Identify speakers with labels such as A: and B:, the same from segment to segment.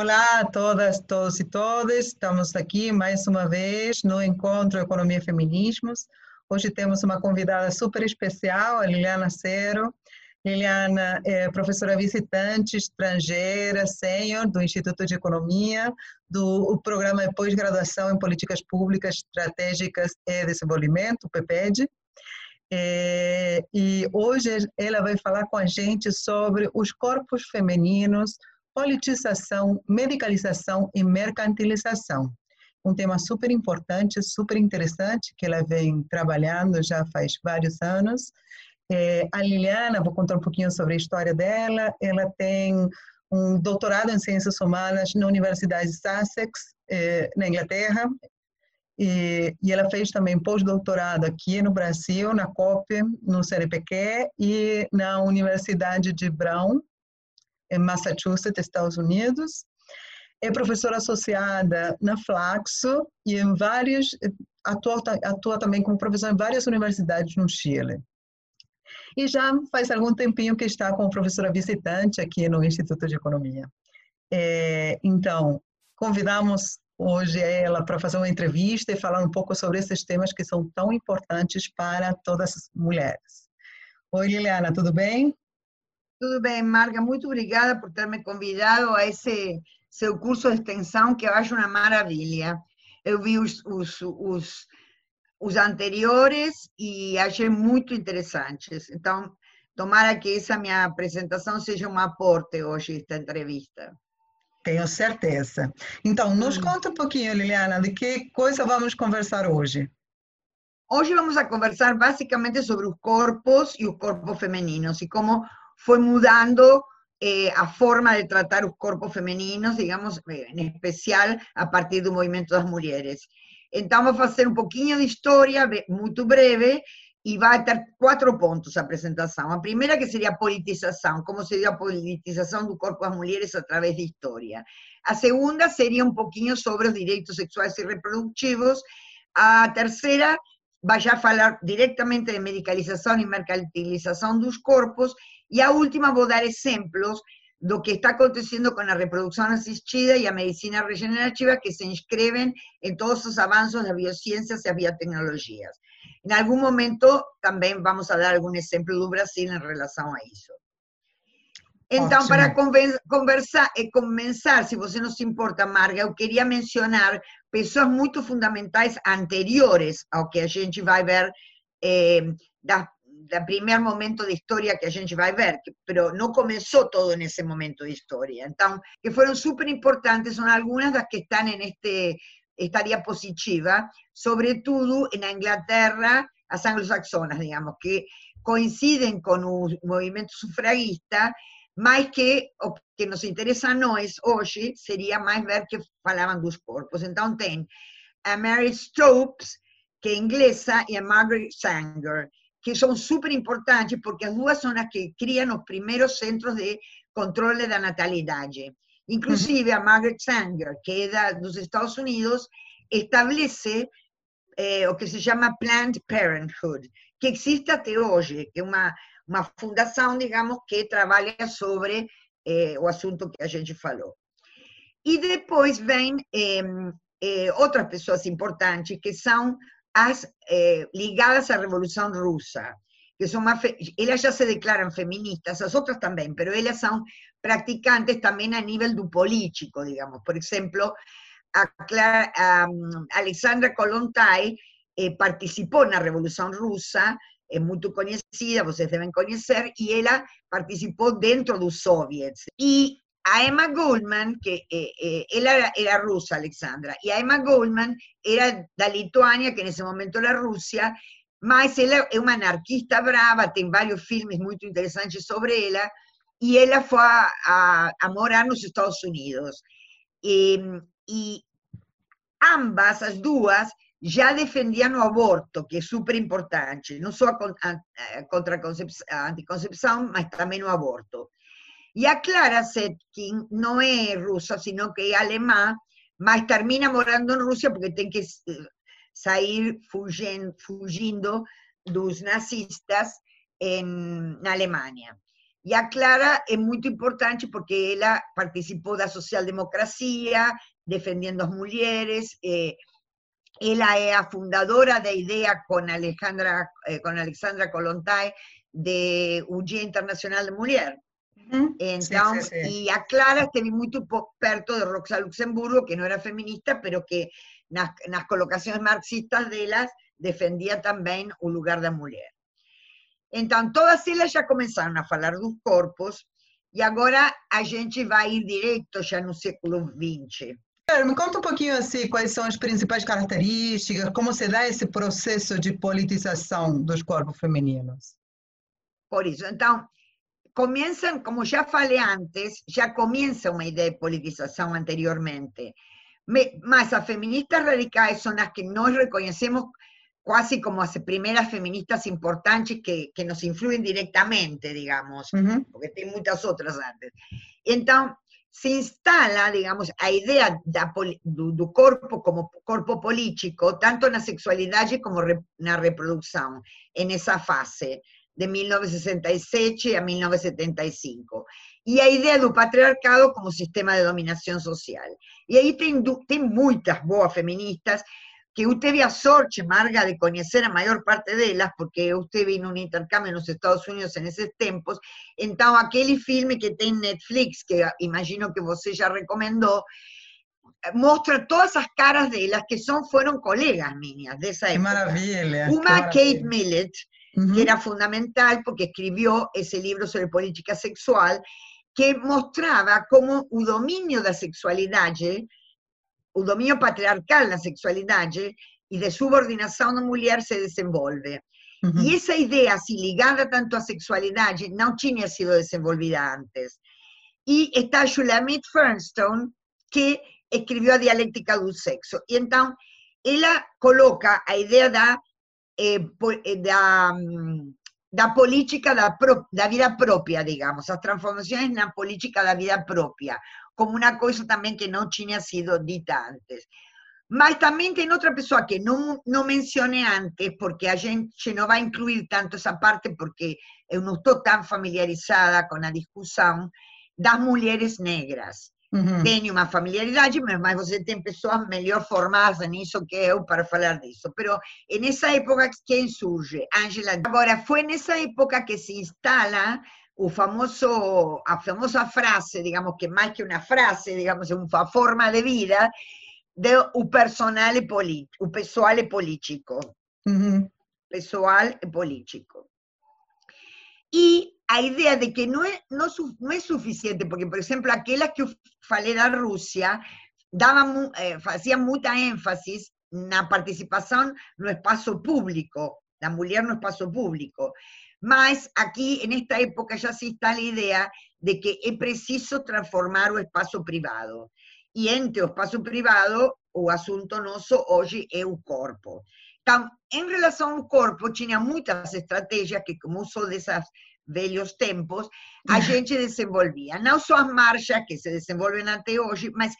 A: Olá a todas, todos e todas. Estamos aqui mais uma vez no Encontro Economia e Feminismos. Hoje temos uma convidada super especial, a Liliana Cero. Liliana é professora visitante estrangeira, sênior do Instituto de Economia, do Programa de Pós-Graduação em Políticas Públicas Estratégicas e Desenvolvimento, PPED. É, e hoje ela vai falar com a gente sobre os corpos femininos politização, medicalização e mercantilização. Um tema super importante, super interessante, que ela vem trabalhando já faz vários anos. É, a Liliana, vou contar um pouquinho sobre a história dela, ela tem um doutorado em Ciências Humanas na Universidade de Sussex, é, na Inglaterra, e, e, ela fez também pós-doutorado aqui no Brasil, na COP, no CNPq e na Universidade de Brown, em Massachusetts, Estados Unidos. É professora associada na Flaxo e em várias atua, atua também como professora em várias universidades no Chile. E já faz algum tempinho que está como professora visitante aqui no Instituto de Economia. É, então, convidamos hoje ela para fazer uma entrevista e falar um pouco sobre esses temas que são tão importantes para todas as mulheres. Oi, Liliana, tudo bem?
B: Tudo bem, Marga, muito obrigada por ter me convidado a esse seu curso de extensão, que eu acho uma maravilha. Eu vi os, os, os, os anteriores e achei muito interessantes. Então, tomara que essa minha apresentação seja um aporte hoje, esta entrevista.
A: Tenho certeza. Então, nos hum. conta um pouquinho, Liliana, de que coisa vamos conversar hoje.
B: Hoje vamos a conversar basicamente sobre os corpos e os corpos femininos e como fue mudando eh, a forma de tratar los cuerpos femeninos, digamos, eh, en especial a partir del movimiento de las mujeres. Entonces vamos a hacer un poquito de historia, muy breve, y va a tener cuatro puntos a presentación. La primera que sería politización, cómo sería la politización del cuerpo de las mujeres a través de historia. La segunda sería un poquito sobre los derechos sexuales y reproductivos. A tercera vaya a hablar directamente de medicalización y mercantilización de los cuerpos y a última voy a dar ejemplos de lo que está aconteciendo con la reproducción asistida y la medicina regenerativa que se inscriben en todos los avances de las biociencias y las biotecnologías. En algún momento también vamos a dar algún ejemplo de Brasil en relación a eso. Entonces, para conversar, eh, comenzar, si vos no se importa, Marga, yo quería mencionar personas muy fundamentales anteriores a lo que a gente vai ver eh, el primer momento de historia que a gente va a ver, pero no comenzó todo en ese momento de historia. Entonces, que fueron súper importantes, son algunas las que están en este, esta diapositiva, sobre todo en Inglaterra, las anglosaxonas, digamos, que coinciden con un movimiento sufragista, más que lo que nos interesa no es hoy, sería más ver que falaban dos cuerpos. Entonces, a Mary Stopes, que es inglesa, y a Margaret Sanger, que son súper importantes porque las dos son las que crían los primeros centros de control de la natalidad. Inclusive a Margaret Sanger, que es de los Estados Unidos, establece eh, lo que se llama Planned Parenthood, que existe hasta hoy, que es una, una fundación, digamos, que trabaja sobre eh, o asunto que a gente falou. Y después ven eh, eh, otras personas importantes, que son as, eh, ligadas a la Revolución Rusa, que son más, ellas ya se declaran feministas, las otras también, pero ellas son practicantes también a nivel político, digamos. Por ejemplo, a, a, um, Alexandra Kolontai eh, participó en la Revolución Rusa, es muy conocida, ustedes deben conocer, y ella participó dentro de los soviets. Y a Emma Goldman, que eh, eh, era, era, rusa, Alexandra, y a Emma Goldman era de Lituania, que en ese momento era Rusia, mas ella es una anarquista brava, tiene varios filmes muy interesantes sobre ella, y ella fue a, a, morar en los Estados Unidos. Em, y ambas, las dos, ya defendían el aborto, que es súper importante, no solo contra anticoncepción, mas también el aborto. Y a Clara Setkin no es rusa, sino que es alemán, más termina morando en Rusia porque tiene que eh, salir fugiendo, de los nazistas en Alemania. E a Clara é muito importante porque ela participou da social-democracia, defendendo as mulheres, eh, ela é a fundadora da ideia com Alejandra, eh, com Alexandra Kolontai de Dia Internacional da Mulher.
A: Uhum.
B: Então,
A: Sim, sim, sim.
B: e a Clara esteve muito perto de Rosa Luxemburgo, que não era feminista, pero que nas, nas colocações marxistas delas defendia também o lugar da mulher. Então, todas elas já começaram a falar dos corpos, e agora a gente vai ir direto já no século XX.
A: Me conta um pouquinho assim, quais são as principais características, como se dá esse processo de politização dos corpos femininos.
B: Por isso, então, começam, como já falei antes, já começa uma ideia de politização anteriormente. Me- Mas as feministas radicais são as que nós reconhecemos quase como as primeiras feministas importantes que, que nos influem diretamente, digamos.
A: Uhum.
B: porque tem muitas outras antes. Então, se instala, digamos, a do, do corpo como corpo político, tanto na sexualidade como re- na reprodução, nessa fase, de 1967 a 1975. E a ideia do patriarcado como sistema de dominação social. E aí tem, tem muitas boas feministas que eu tive a sorte, Marga, de conhecer a maior parte delas, porque eu esteve em um intercâmbio nos Estados Unidos nesses tempos, então aquele filme que tem Netflix, que imagino que você já recomendou, mostra todas as caras delas que são, foram colegas minhas dessa
A: Que
B: época.
A: maravilha! que
B: Uma, Kate
A: maravilha. Uhum.
B: que era fundamental porque escribió ese libro sobre política sexual, que mostraba cómo o dominio da sexualidade, o dominio patriarcal da sexualidade e de subordinação da mulher se desenvolve.
A: Uhum.
B: E essa ideia, assim, ligada tanto à sexualidade, não tinha sido desenvolvida antes. E está Shulamit Fernstone, que escreveu a dialéctica do sexo. E então, ela coloca a ideia da, da, mm, da política da, pro- da vida própria, digamos, as transformações na política da vida própria, como uma coisa também que não tinha sido dita antes. Mas também tem outra pessoa que não, não mencionei antes, porque a gente não vai incluir tanto essa parte, porque eu não estou tão familiarizada com a discussão das mulheres negras.
A: Uhum.
B: Tenho uma familiaridade, mas mas você tem pessoas melhor formadas nisso que eu para falar disso. Pero nessa época, quem surge? Angela. Agora, foi nessa época que se instala o famoso, a famosa frase, digamos que mais que uma frase, digamos, uma forma de vida, de o personal e político, o pessoal e político.
A: Uhum.
B: pessoal e político. E a ideia de que é, não, su- não é suficiente, porque, por exemplo, aquelas que falei da Rússia mu- eh, faziam muita ênfase na participação no espaço público, da mulher no espaço público. Mas aqui, nesta época, já se instala a ideia de que é preciso transformar o espaço privado. E entre o espaço privado, o assunto nosso hoje é o corpo. Então, em relação ao corpo, tinha muitas estratégias que, como sou desses velhos tempos, a gente desenvolvia. Não só as marchas que se desenvolvem até hoje, mas,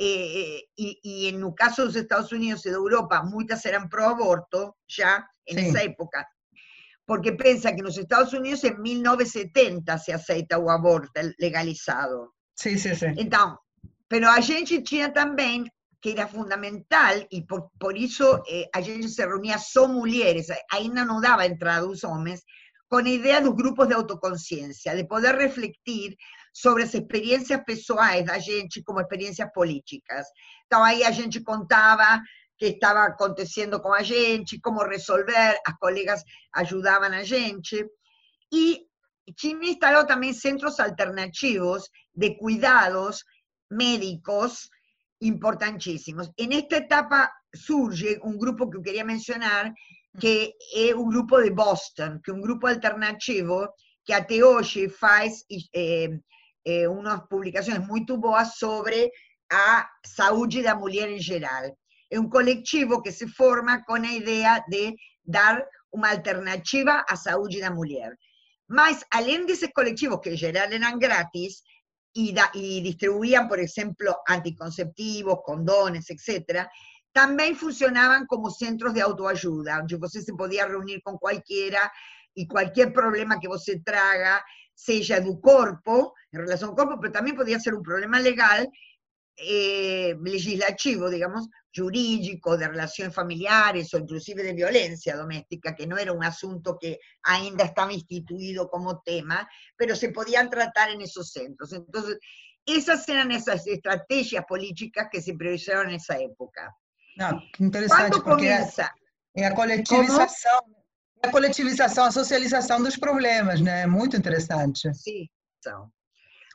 B: eh, e, e no caso dos Estados Unidos e da Europa, muitas eram pró-aborto, já, nessa época. Porque pensa que nos Estados Unidos, em 1970, se aceita o aborto legalizado.
A: Sim, sim, sim.
B: Então, pero a gente tinha também, que era fundamental, e por, por isso eh, a gente se reunia só mulheres, ainda não dava entrada os homens, com a ideia dos grupos de autoconsciência, de poder refletir sobre as experiências pessoais da gente como experiências políticas. Então, aí a gente contava que estava acontecendo com a gente, como resolver, as colegas ajudavam a gente. E tinha instalado também centros alternativos de cuidados médicos importantísimos. En esta etapa surge un grupo que quería mencionar, que é o grupo de Boston, que é um grupo alternativo que até hoje faz eh, eh, umas publicações muito boas sobre a saúde da mulher em geral. É um coletivo que se forma com a ideia de dar uma alternativa à saúde da mulher. Mas, além desses coletivos, que em geral eram grátis, y, da, y, distribuían, por ejemplo, anticonceptivos, condones, etc., también funcionaban como centros de autoayuda, donde usted se podía reunir con cualquiera y cualquier problema que usted traga, seja do corpo, em relação ao corpo, mas também podia ser um problema legal, eh, legislativo, digamos, jurídico, de relações familiares ou inclusive de violência doméstica, que não era um assunto que ainda estava instituído como tema, pero se podiam tratar em esses centros. Então, essas eram essas estratégias políticas que se priorizaram nessa época.
A: Não, interessante, Quando porque começa, é, é a coletivização, como? a coletivização, a socialização dos problemas, né? É muito interessante.
B: Sim, são.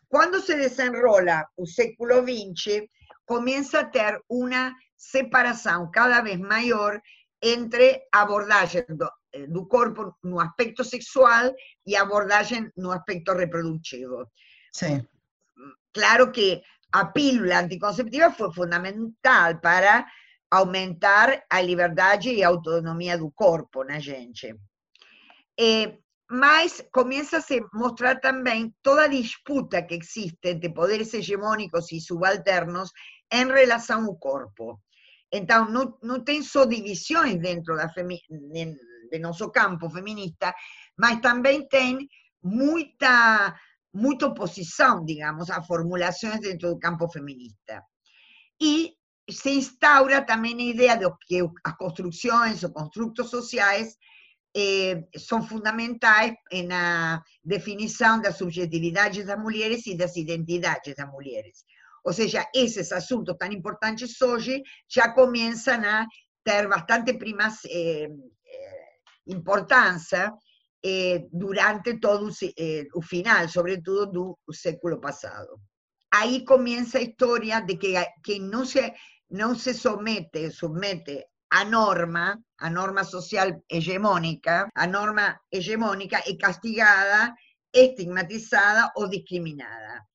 B: Quando se desenrola o século XX, começa a ter uma separação cada vez maior entre abordagem do, do corpo no aspecto sexual e abordagem no aspecto reprodutivo.
A: Sim.
B: Claro que a pílula anticonceptiva foi fundamental para aumentar a liberdade e a autonomia do corpo na gente. Eh, mas começa a se mostrar também toda a disputa que existe entre poderes hegemônicos e subalternos em relação ao corpo. Então, não, não tem só divisões dentro da femi de, de nosso campo feminista, mas também tem muita, muita oposição, digamos, a formulações dentro do campo feminista. E se instaura também a ideia de que as construções ou construtos sociais eh, são fundamentais na definição das subjetividades das mulheres e das identidades das mulheres. Ou seja, esses assuntos tão importantes hoje já começam a ter bastante primas, eh, eh, importância eh, durante todo eh, o final, sobretudo do século passado. Aí começa a história de que quem não se não se somete, submete a norma, a norma social hegemónica, a norma hegemónica é castigada, estigmatizada ou discriminada.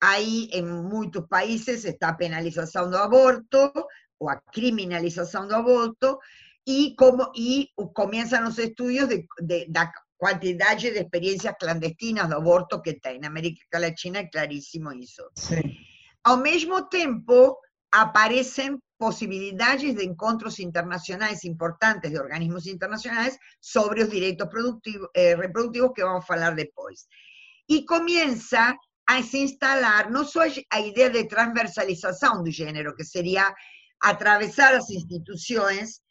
B: Aí, em muitos países, está a penalização aborto, ou a criminalização do aborto, e, como, e começam os estudos de, quantidade de experiências clandestinas do aborto que tem. Na América Latina é claríssimo isso.
A: Sim.
B: Ao mesmo tempo, aparecen posibilidades de encontros internacionales importantes de organismos internacionales sobre los derechos eh, reproductivos que vamos a hablar después. Y comienza a se instalar no solo la idea de transversalización del género, que sería atravesar las instituciones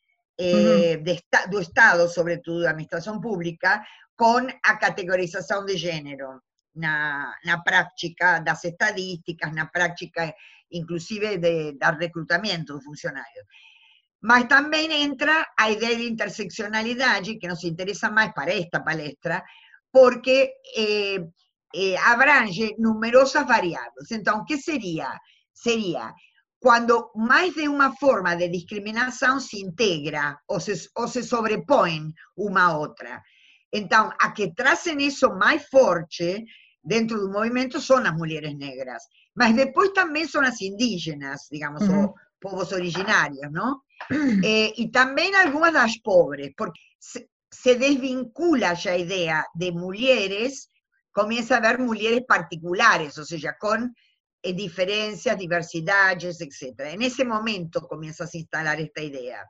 B: eh, de, do Estado, sobre todo de administración pública, con la categorización de género, na, na práctica das estadísticas, na práctica inclusive de dar reclutamiento de funcionarios. Mas también entra a idea de interseccionalidad, que nos interesa más para esta palestra, porque eh, eh, abrange numerosas variables. Entonces, ¿qué sería? Sería cuando más de una forma de discriminación se integra o se, o se sobreponen una a otra. Entonces, a que tracen eso más fuerte dentro de un movimiento son las mujeres negras. Mas después también son las indígenas, digamos, o pueblos originarios, ¿no? Eh, y también algunas las pobres, porque se, desvincula ya idea de mujeres, comienza a haber mujeres particulares, o sea, con eh, diferencias, diversidades, etc. En ese momento comienza a instalar esta idea.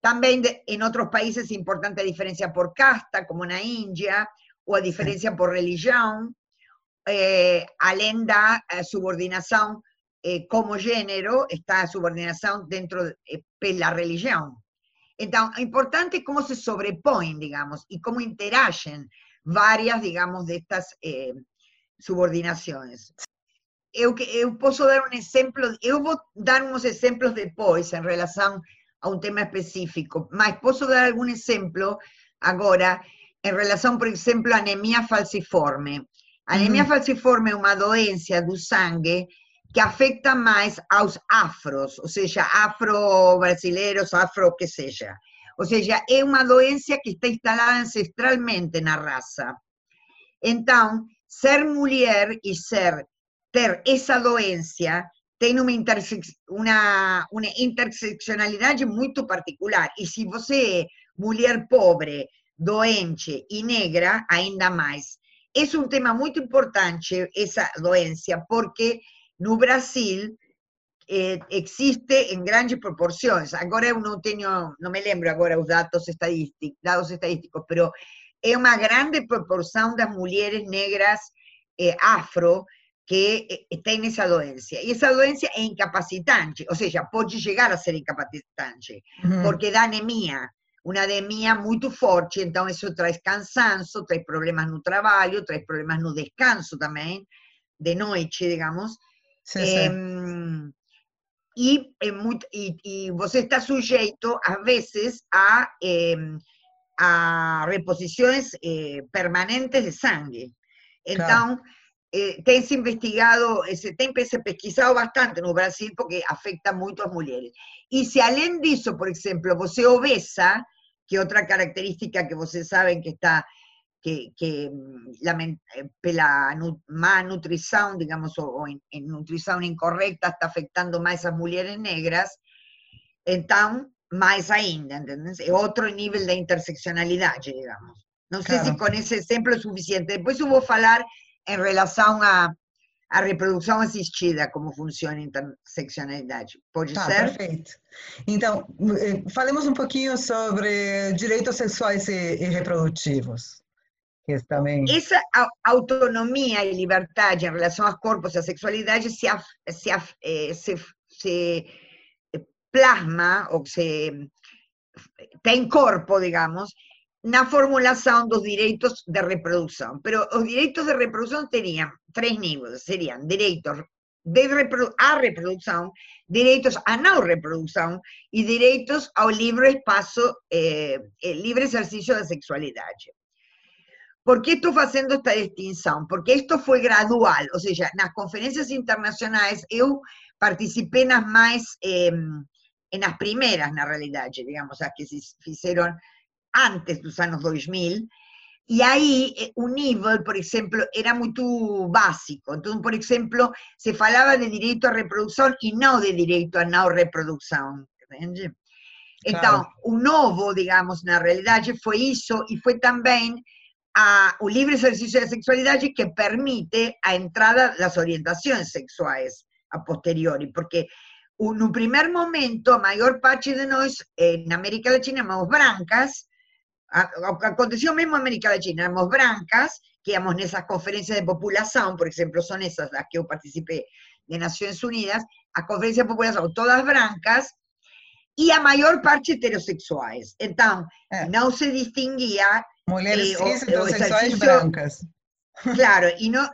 B: También en otros países es importante la diferencia por casta, como en la India, o a diferencia por religión, eh, além da eh, subordinação eh, como gênero, está a subordinação dentro eh, pela religião. Então, é importante como se sobrepõem, digamos, e como interagem várias, digamos, destas eh, subordinações. Eu, eu posso dar um exemplo, eu vou dar uns exemplos depois em relação a um tema específico, mas posso dar algum exemplo agora em relação, por exemplo, à anemia falciforme. Anemia uhum. falciforme é uma doença do sangue que afeta mais aos afros, ou seja, afro-brasileiros, afro que seja. Ou seja, é uma doença que está instalada ancestralmente na raça. Então, ser mulher e ser ter essa doença tem uma, intersex, uma, uma interseccionalidade muito particular. E se você é mulher pobre, doente e negra, ainda mais. Es un tema muy importante esa doencia porque no Brasil eh, existe en grandes proporciones. Ahora no tengo, no me lembro ahora los datos estadísticos, datos estadísticos, pero é uma grande proporção das mulheres negras eh, afro que eh, têm essa doença. E essa doença é incapacitante, ou seja, pode chegar a ser incapacitante,
A: Uhum.
B: porque dá anemia, uma anemia muito forte, então isso traz cansaço, traz problemas no trabalho, traz problemas no descanso também, de noite, digamos.
A: Sim, sim.
B: Em, e, é muito, e, e você está sujeito, às vezes, a, em, a reposições eh, permanentes de sangue. Então, eh, tem se investigado, eh, se se pesquisado bastante no Brasil, porque afeta muito as mulheres. E se além disso, por exemplo, você obesa, que é outra característica que vocês sabem que está que, que mm, eh, pela má nutrição, digamos, ou, ou em, em nutrição incorreta, está afetando mais as mulheres negras, então, mais ainda, entendeu? É outro nível de interseccionalidade, digamos. Não sei se
A: Claro.
B: com esse exemplo é suficiente. Depois eu vou falar em relação à à reprodução assistida, como funciona a interseccionalidade. Pode
A: Tá,
B: ser?
A: perfeito. Então, eh, falemos um pouquinho sobre direitos sexuais e, e reprodutivos, que é também...
B: Essa au- autonomia e liberdade em relação aos corpos e à sexualidade se, af- se, af- eh, se, se plasma, ou se tem corpo, digamos, na formulação dos direitos de reprodução. Pero os direitos de reprodução teriam três níveis, seriam direitos de repro à reprodução, direitos à não reprodução e direitos ao livre espaço, eh, livre exercício da sexualidade. ¿Por qué estoy haciendo esta distinción? Porque esto fue gradual, o sea, nas conferencias internacionais eu participé nas mais, eh, en las primeras, na realidade, digamos, as que se fizeram antes dos anos 2000, e aí o nível, por exemplo, era muito básico. Então, por exemplo, se falava de direito à reprodução e não de direito à não reprodução, entende? Então,
A: Claro.
B: o novo, digamos, na realidade, foi isso, e foi também a, o livre exercício da sexualidade que permite a entrada das orientações sexuais a posteriori, porque no primeiro momento, a maior parte de nós, na América Latina, éramos brancas, aconteceu mesmo na América Latina, éramos brancas, que íamos nessas conferências de população, por exemplo, são essas das que eu participei de Nações Unidas, as conferências de população, todas brancas, e a maior parte heterossexuais. Então,
A: É.
B: não se distinguia
A: Mulheres
B: eh,
A: cis, heterossexuais brancas.
B: Claro, y no,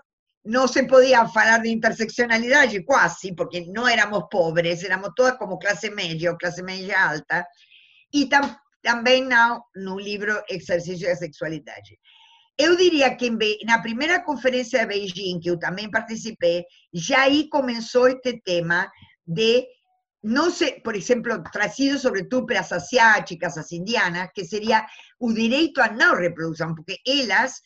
B: no se podía hablar de interseccionalidad, casi, porque no éramos pobres, éramos todas como clase media o clase media alta, y tam, también no, no libro Exercicio de Sexualidad. Eu diria que na primeira conferência de Beijing, que eu também participei, já aí começou este tema de, não sei, por exemplo, trazido sobretudo para as asiáticas, as indianas, que seria o direito à não reprodução, porque elas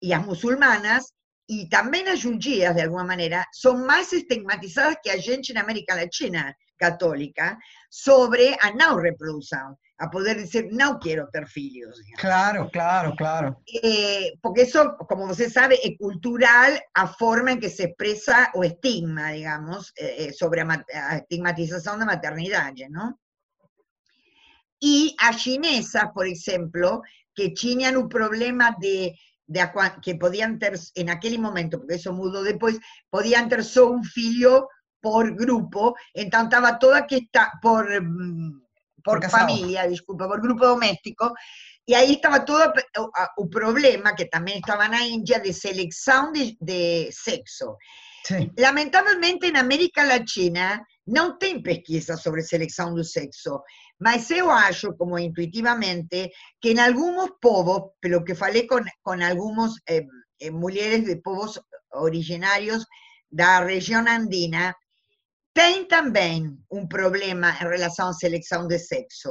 B: e as muçulmanas, e também as judias, de alguma maneira, são mais estigmatizadas que a gente na América Latina católica sobre a não reprodução, a poder dizer, não quero ter filhos.
A: Claro, claro, claro.
B: Eh, porque eso, como você sabe, es cultural a forma en que se expresa o estigma, digamos, eh, eh, sobre a, a estigmatização da maternidade, ¿no? E as chinesas, por exemplo, que tinham o problema de, de que podían ter, en aquele momento, porque eso mudou depois, podían ter só um filho por grupo, então estava toda que está por, mm, por, familia, disculpa, por grupo doméstico, e aí estava todo o problema, que também estava na Índia, de seleção de, de sexo.
A: Sim.
B: Lamentavelmente, na América Latina, não tem pesquisa sobre seleção do sexo, mas eu acho, como intuitivamente, que em alguns povos, pelo que falei com, com algumas eh, eh, mulheres de povos originários da região andina, tem também um problema em relação à seleção de sexo.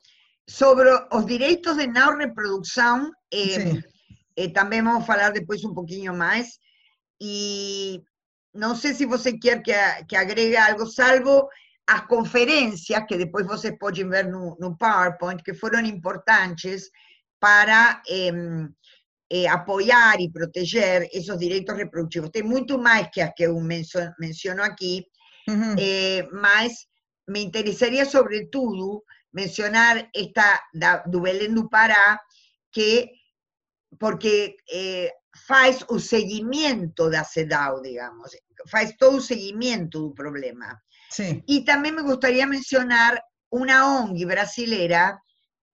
B: Sobre os direitos de não reprodução, eh, eh, também vamos falar depois um pouquinho mais. E não sei se você quer que, que agregue algo, salvo as conferências, que depois vocês podem ver no, no PowerPoint, que foram importantes para eh, apoiar e proteger esses direitos reprodutivos. Tem muito mais que as que eu mencio- menciono aqui,
A: Uhum.
B: eh, mas me interessaria, sobretudo, mencionar esta da, do Belém do Pará, que porque eh, faz o seguimiento da CEDAW, digamos, faz todo o seguimiento do problema.
A: Sim.
B: E também me gostaria mencionar uma ONG brasileira,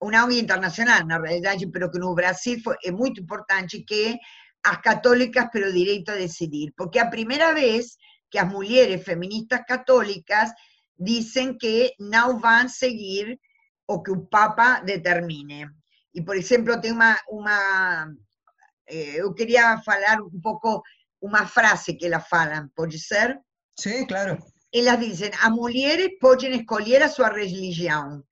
B: uma ONG internacional, na realidade, pero que no Brasil foi, é muito importante, que as católicas pelo direito a decidir, porque a primeira vez que as mulheres feministas católicas dizem que não vão seguir o que o Papa determine. E, por exemplo, tem uma, uma eh, eu queria falar um pouco uma frase que elas falam, pode ser?
A: Sim, claro.
B: Elas dizem, as mulheres podem escolher a sua religião,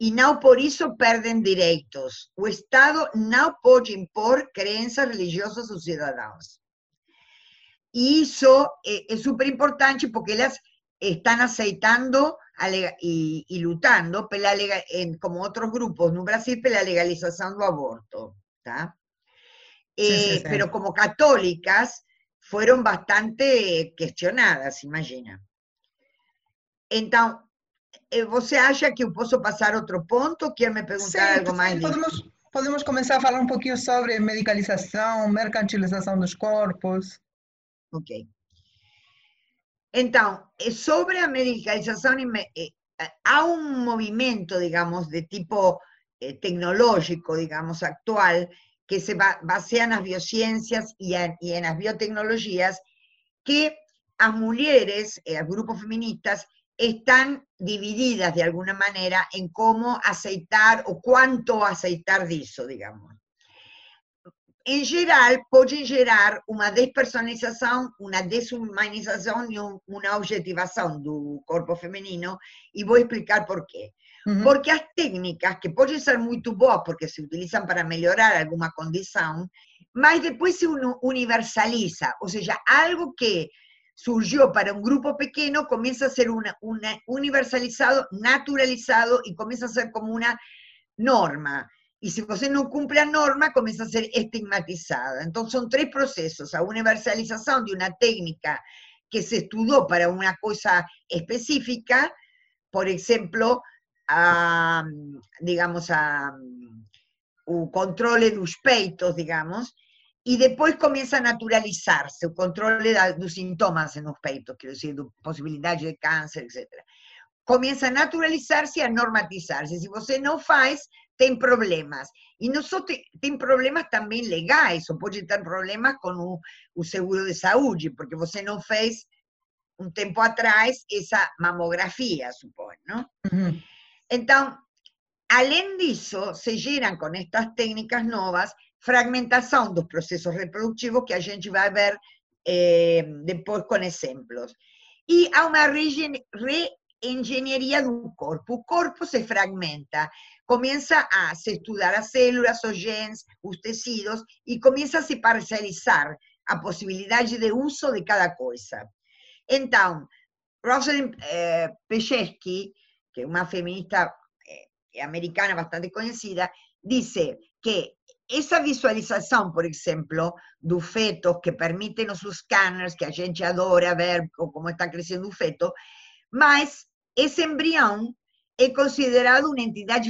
B: e não por isso perdem direitos. O Estado não pode impor crenças religiosas aos cidadãos. Y eso eh, es súper importante porque ellas están aceitando y, y lutando, en, como otros grupos en Brasil, por la legalización del aborto. Eh, pero como católicas fueron bastante cuestionadas, imagina. Entonces, eh, ¿você acha que puedo pasar otro punto? ¿Quiere me preguntar algo más?
A: Podemos, podemos comenzar a hablar un poquito sobre medicalización, mercantilización de los cuerpos.
B: Ok. Entonces, eh, sobre medicalización, eh, hay un movimiento, digamos, de tipo eh, tecnológico, digamos, actual, que se basea en las biociencias y en, las biotecnologías, que las mujeres, los grupos feministas, están divididas de alguna manera en cómo aceitar o cuánto aceitar de eso, digamos. Em geral, pode gerar uma despersonalização, uma desumanização e uma objetivação do corpo feminino, e vou explicar por quê. Uhum. Porque as técnicas, que podem ser muito boas, porque se utilizam para melhorar alguma condição, mas depois se universaliza, ou seja, algo que surgiu para um grupo pequeno começa a ser una, una universalizado, naturalizado e começa a ser como uma norma. Y si usted no cumple la norma, comienza a ser estigmatizada. Entonces son tres procesos, la universalización de una técnica que se estudió para una cosa específica, por ejemplo, a, digamos, a, un control de los peitos, digamos, y después comienza a naturalizarse, el control de los síntomas en los peitos, quiero decir, posibilidades de cáncer, etc. Comienza a naturalizarse y a normatizarse. Si usted no faz, tem problemas. E não só tem problemas também legais, ou pode ter problemas com o, o seguro de saúde, porque você não fez um tempo atrás essa mamografia, suponho, não? Uhum. Então, além disso, se geram com estas técnicas novas fragmentação dos processos reprodutivos que a gente vai ver eh, depois com exemplos. E há uma reengenharia do corpo. O corpo se fragmenta comienza a estudiar las células, los genes, los tejidos y comienza a se parcializar a posibilidades de uso de cada cosa. Entonces, Rosalind eh, que es una feminista eh, americana bastante conocida, dice que esa visualización, por ejemplo, de fetos que permiten los scanners que a gente adora ver cómo está creciendo un feto, mas ese embrión es considerado una entidad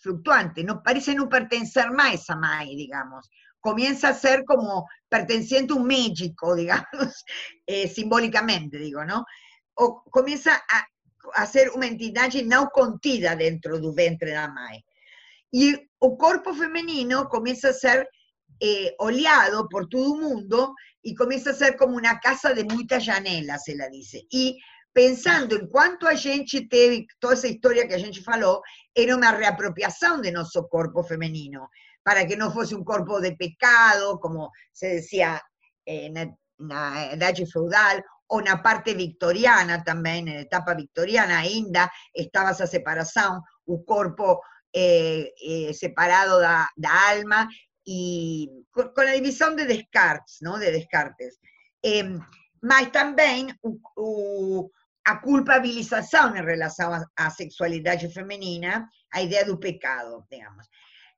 B: fluctuante, no, parece no pertencer más a Mai, digamos. Comienza a ser como perteneciente a un médico, digamos, eh, simbólicamente, digo, ¿no? O comienza a, a ser una entidad no contida dentro del ventre de la Mai. Y el cuerpo femenino comienza a ser eh, oleado por todo el mundo y comienza a ser como una casa de muchas janelas, se la dice. Y pensando em quanto a gente teve, toda essa história que a gente falou, era uma reapropriação de nosso corpo feminino, para que não fosse um corpo de pecado, como se dizia eh, na, na idade feudal, ou na parte victoriana também, na etapa victoriana ainda, estava essa separação, o corpo eh, eh, separado da, da alma, e com a divisão de Descartes, não? de Descartes. Mas também o, o, a culpabilização em relação à sexualidade feminina, a ideia do pecado, digamos.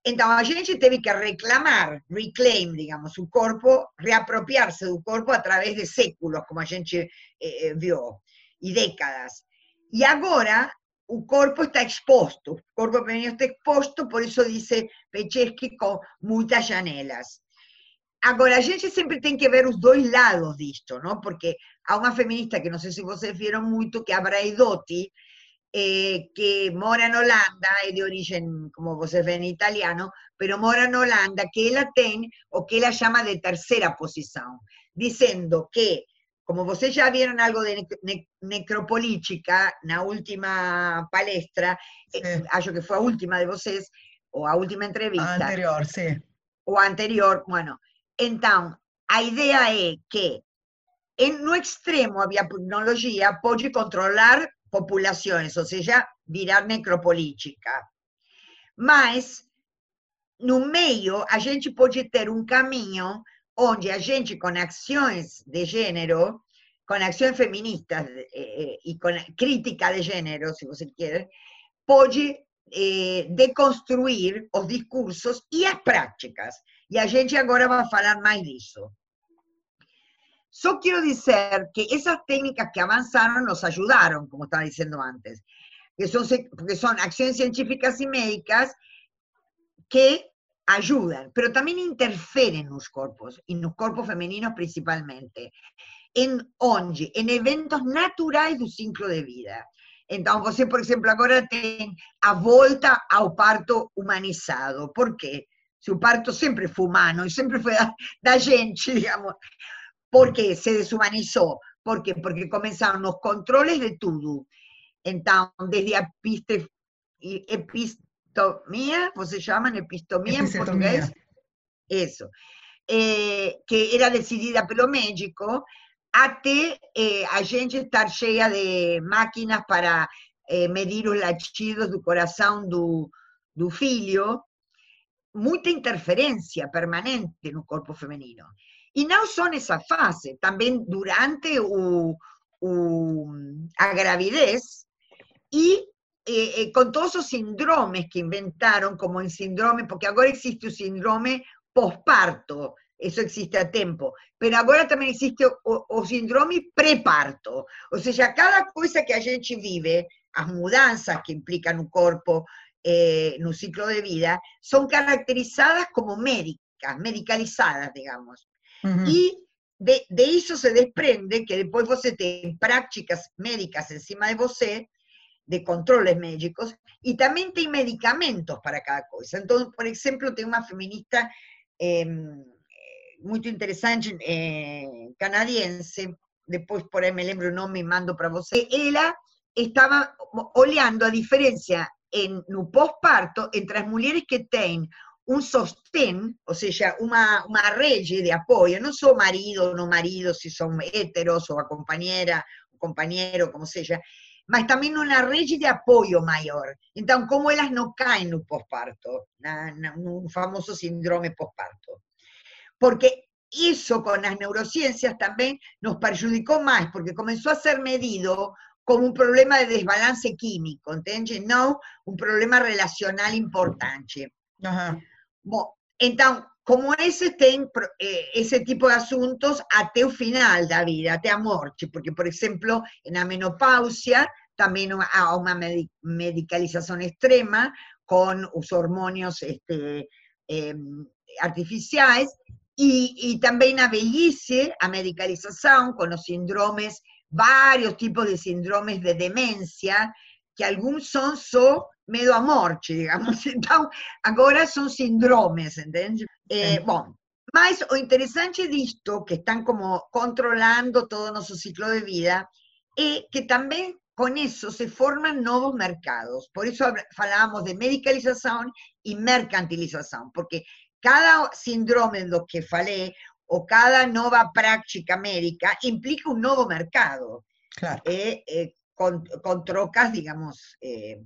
B: Então, a gente teve que reclamar, reclaim, digamos, o corpo, reapropriar-se do corpo através de séculos, como a gente eh, eh, viu, e décadas. E agora, o corpo está exposto, o corpo feminino está exposto, por isso dice Pechesky com muitas janelas. Agora, a gente sempre tem que ver os dois lados disto, não? Porque há uma feminista que não sei se vocês viram muito, que é a Braidotti, eh, que mora en Holanda, es de origen, como vocês ven, italiano, pero mora en Holanda, que ella tem o que ella llama de tercera posición, diciendo que, como vocês ya vieron algo de necropolítica na última palestra, eh, que fue la última de vocês, o a última entrevista.
A: anterior, sí.
B: O anterior, bueno. Entonces, la idea es que en no extremo a biotecnologia pode controlar populações, ou seja, virar necropolítica. Mas, no meio, a gente pode ter um caminho onde a gente, com ações de gênero, com ações feministas eh, e com crítica de gênero, se você quer, pode eh, deconstruir os discursos e as práticas. E a gente agora vai falar mais disso. Solo quiero decir que esas técnicas que avanzaron nos ayudaron, como estaba diciendo antes, que son, porque son acciones científicas y médicas que ayudan, pero también interfieren en los cuerpos, en los cuerpos femeninos principalmente, en onde, en eventos naturales del ciclo de vida. Entonces, você, por ejemplo, ahora tem a volta ao parto humanizado. Por qué? El parto siempre fue humano y siempre fue da, da gente, digamos. porque se deshumanizó. Por qué? Porque comenzaron los controles de todo. Entonces, desde episte, epistomía, ¿cómo se llaman? Epistomía en portugués. Eso. Eh, que era decidida pelo médico, hasta eh, a gente estar cheia de máquinas para eh, medir los latidos do coração do, do filho, muita interferência permanente no corpo feminino. Y no son esa fase, también durante o, a gravidez y eh, eh, con todos esos síndromes que inventaron, como el síndrome, porque ahora existe un síndrome posparto, eso existe a tiempo, pero ahora también existe o, síndrome preparto, o sea, cada cosa que a gente vive, las mudanzas que implican un cuerpo, eh, en un ciclo de vida, son caracterizadas como médicas, medicalizadas, digamos. Y de, eso se desprende que después vos tenés prácticas médicas encima de vos, de controles médicos, y también hay medicamentos para cada cosa. Entonces, por ejemplo, tengo una feminista em, muy interesante, eh, canadiense, después por ahí me lembro un nombre y mando para vos. Ella estaba oleando a diferencia en un postparto entre las mujeres que tienen un sostén, o sea, una, una rede de apoyo, no son marido o no marido, si son heteros o a compañera o compañero, como sea, mas también una rede de apoyo mayor. Entonces, como ellas no caen en un posparto, un famoso síndrome posparto. Porque eso con las neurociencias también nos perjudicó más, porque comenzó a ser medido como un problema de desbalance químico, ¿entiendes? No un problema relacional importante. Ajá. Bom, então, como esse tem eh, esse tipo de assuntos até o final da vida, até a morte, porque, por exemplo, na menopausia também há uma medicalização extrema com os hormônios este, eh, artificiais, e, e, também na velhice, a medicalização com os síndromes, vários tipos de síndromes de demência, que alguns são só medio a morte, digamos. Então, agora são síndromes, entende? Eh, bom, mas o interessante disto, que están como controlando todo nuestro ciclo de vida, é que también con eso se forman nuevos mercados. Por eso falábamos de medicalización y mercantilización, porque cada síndrome lo que falei, o cada nueva práctica médica, implica un nuevo mercado. Claro. Eh, eh, con, con, trocas, digamos, eh,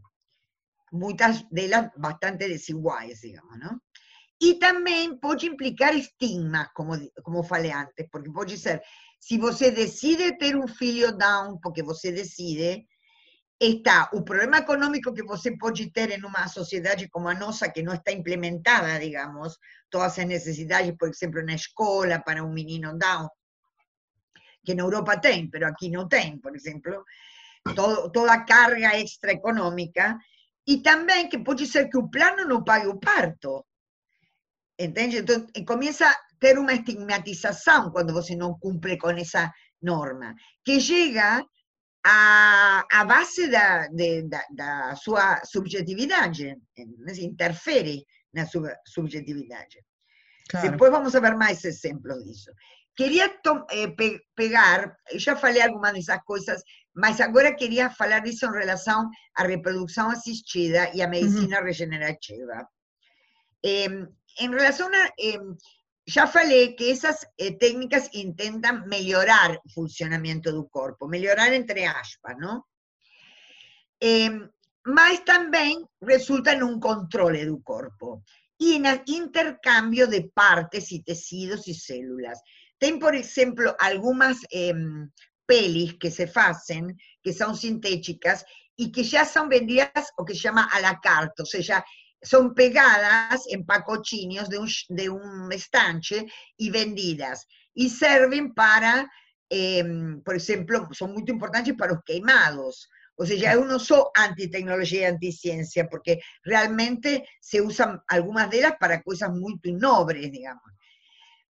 B: muchas de las bastante desiguales, digamos, ¿no? Y también puede implicar estigmas, como, como falei antes, porque puede ser, si você decide tener un filho down, porque você decide, está o problema económico que você pode ter en una sociedad como a nossa, que no está implementada, digamos, todas las necesidades, por ejemplo, en la escuela para un menino down, que en Europa tem, pero aquí no tem, por ejemplo, todo, toda carga extra econômica, e também que pode ser que o plano não pague o parto. Entende? Então, começa a ter uma estigmatização quando você não cumpre com essa norma, que chega a, a base da, de, da, da sua subjetividade, interfere na sua subjetividade. Claro. Depois vamos ver mais exemplos disso. Queria eh, pe pegar, já falei algumas dessas coisas, mas agora queria falar disso em relação à reprodução assistida e à medicina uhum. regenerativa. Eh, em relação a. Eh, já falei que essas técnicas tentam melhorar o funcionamento do corpo, melhorar entre aspas, não? mas também resulta em um controle do corpo e en intercambio de partes y tejidos y células. Ten, por ejemplo, algunas em, pelis que se hacen, que son sintéticas y que ya son vendidas o que se llama a la carte, o sea, son pegadas en pacochinios de un, de un estanche y vendidas. Y sirven para, em, por ejemplo, son muy importantes para los quemados. O sea, ya uno só antitecnología y anticiencia, porque realmente se usan algunas de ellas para cosas muy nobres, digamos.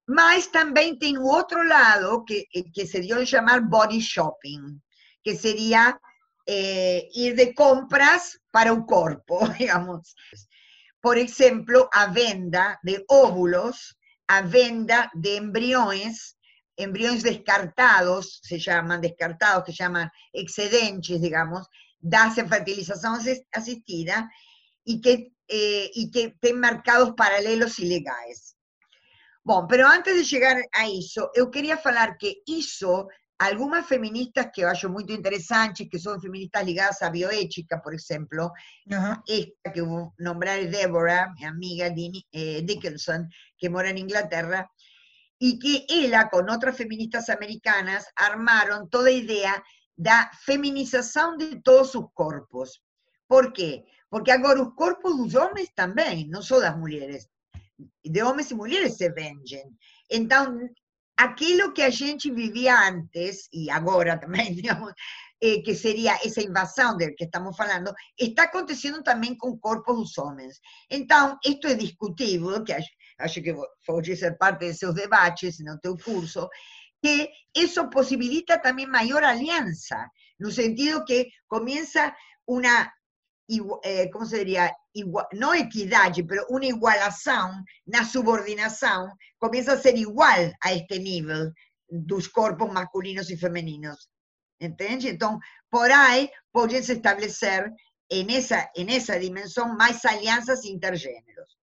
B: Mas también tiene otro lado que, eh, que se dio a llamar body shopping, que sería eh, ir de compras para un cuerpo, digamos. Por ejemplo, a venda de óvulos, a venda de embriones embriones descartados, se llaman descartados, que llaman excedentes, digamos, das fertilización asistida y que, eh, y que estén marcados paralelos ilegales. Bueno, pero antes de llegar a eso, yo quería hablar que hizo algunas feministas que yo muy interesantes, que son feministas ligadas a bioética, por ejemplo, esta que nombrar Deborah, mi amiga eh, Dickinson, que mora en Inglaterra, y que ella con otras feministas americanas armaron toda idea de feminización de todos sus cuerpos. Por qué? Porque ahora los cuerpos de los hombres también, no solo las mujeres. De hombres y mujeres se venden. Entonces, aquello que a gente vivía antes, y ahora también, digamos, eh, que sería esa invasión del que estamos hablando, está aconteciendo también con cuerpos de los hombres. Entonces, esto es discutible, que acho que pode ser parte de seus debates no teu curso, que eso posibilita también mayor alianza, en un sentido que comienza una, eh, ¿cómo se diría? no equidad, pero una igualación, una subordinación, comienza a ser igual a este nivel dos cuerpos masculinos y femeninos. ¿Entendés? Entonces, por ahí puedes establecer en esa, en esa dimensión más alianzas intergéneros.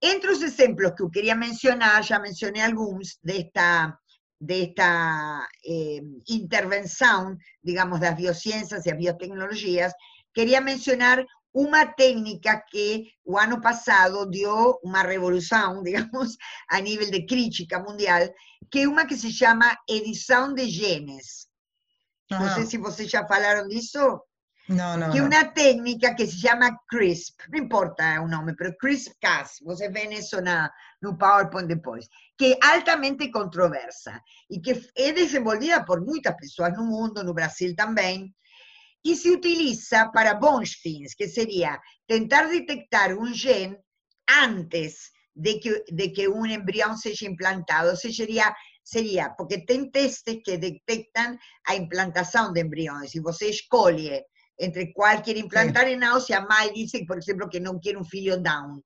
B: Entre los ejemplos que quería mencionar, ya mencioné algunos de esta, de esta eh, intervención, digamos, de las biociencias y las biotecnologías, quería mencionar una técnica que el año pasado dio una revolución, digamos, a nivel de crítica mundial, que es una que se llama edición de genes. No sé si ustedes ya hablaron de eso.
A: No, no.
B: Que una técnica que se llama CRISP, no importa un nombre, pero CRISP-Cas, você vê isso na, no PowerPoint después, que es altamente controversa y que es desenvolvida por muchas personas el mundo, no Brasil también, y se utiliza para bons fins, que sería tentar detectar un gen antes de que, de que un embrión sea implantado. O sería, sería, porque tem testes que detectan a implantación de embriones, y você escolhe entre cual quiere implantar en náusea, más dice, por ejemplo, que no quiere un filio down.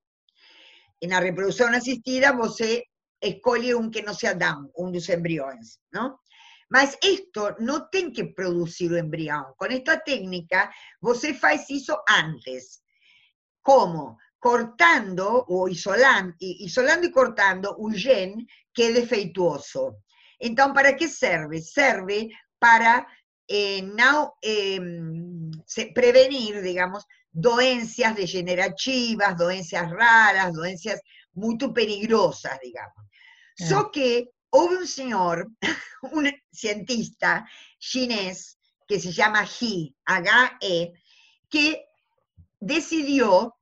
B: En la reproducción asistida, você escolhe un que no sea down, un dos embriones, ¿no? Mas esto no tiene que producir el embrión. Con esta técnica, você faz eso antes. ¿Cómo? Cortando o isolando, isolando y cortando un gen que es defeituoso. Entonces, ¿para qué sirve? Sirve para eh, em, prevenir, digamos, doencias degenerativas, doencias raras, doencias muy peligrosas, digamos. So que hubo un señor, un cientista chinés, que se llama He, H-E, que decidió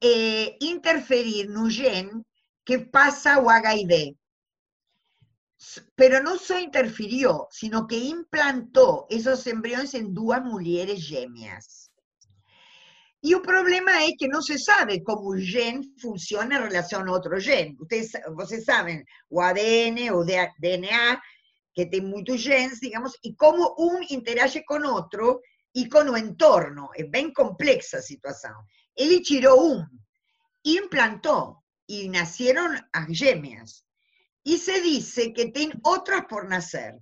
B: eh, interferir en un gen que pasa HIV. pero no solo interfirió, sino que implantó esos embriones en dos mujeres gêmeas. Y el problema es que no se sabe cómo un gen funciona en relación a otro gen. Ustedes, ustedes saben, o ADN o DNA, que tiene muchos genes, digamos, y cómo un interage con otro y con el entorno. Es bien compleja la situación. Él tiró un, implantó, y nacieron las gêmeas y se dice que tiene otras por nacer.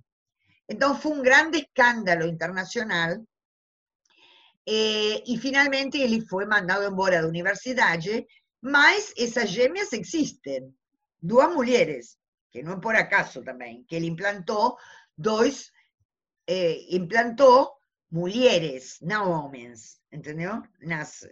B: Entonces fue un gran escándalo internacional eh, y finalmente él fue mandado embora de universidad, mas esas gêmeas existen, dos mujeres, que no es por acaso también, que él implantó dos, eh, implantó mujeres, no hombres, ¿entendió? Las,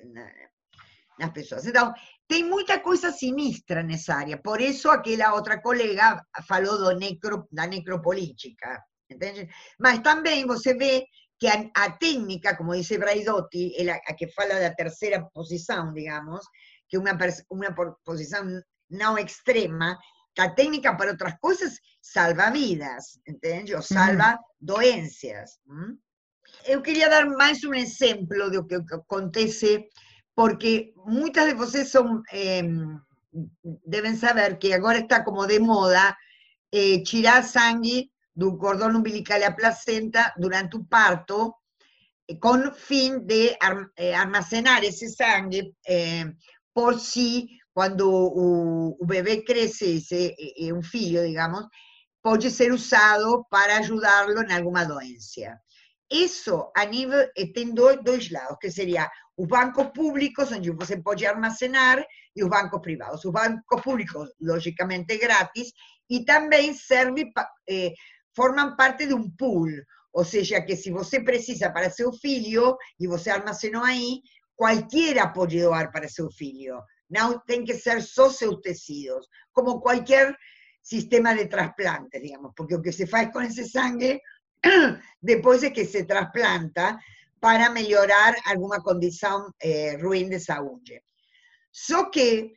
B: las personas. Entonces, tem muita coisa sinistra nessa área. Por isso, aquela outra colega falou necro, da necropolítica. Entende? Mas também você vê que a, a técnica, como dice Braidotti, ela, a que fala da terceira posição, digamos, que uma, uma posição não extrema, que a técnica para outras coisas salva vidas, entende? Ou salva uhum. doenças. Hum? Eu queria dar mais um exemplo do que acontece porque muchas de ustedes son, em, deben saber que ahora está como de moda eh, tirar sangre de un cordón umbilical a placenta durante un parto eh, con fin de eh, almacenar ese sangre por si cuando un bebé crece, es un filho, digamos, puede ser usado para ayudarlo en alguna dolencia. Eso a nivel, está en dos lados, que sería los bancos públicos, donde se puede almacenar, y los bancos privados. Los bancos públicos, lógicamente, gratis, y también serve, eh, forman parte de un pool. O sea, que si você precisa para seu filho, y você almacenou ahí, cualquiera puede doar para seu filho. No tienen que ser só tecidos, como cualquier sistema de trasplante, digamos, porque lo que se hace con ese sangre, después de que se trasplanta, para mejorar alguna condición eh, ruin de salud. Só que,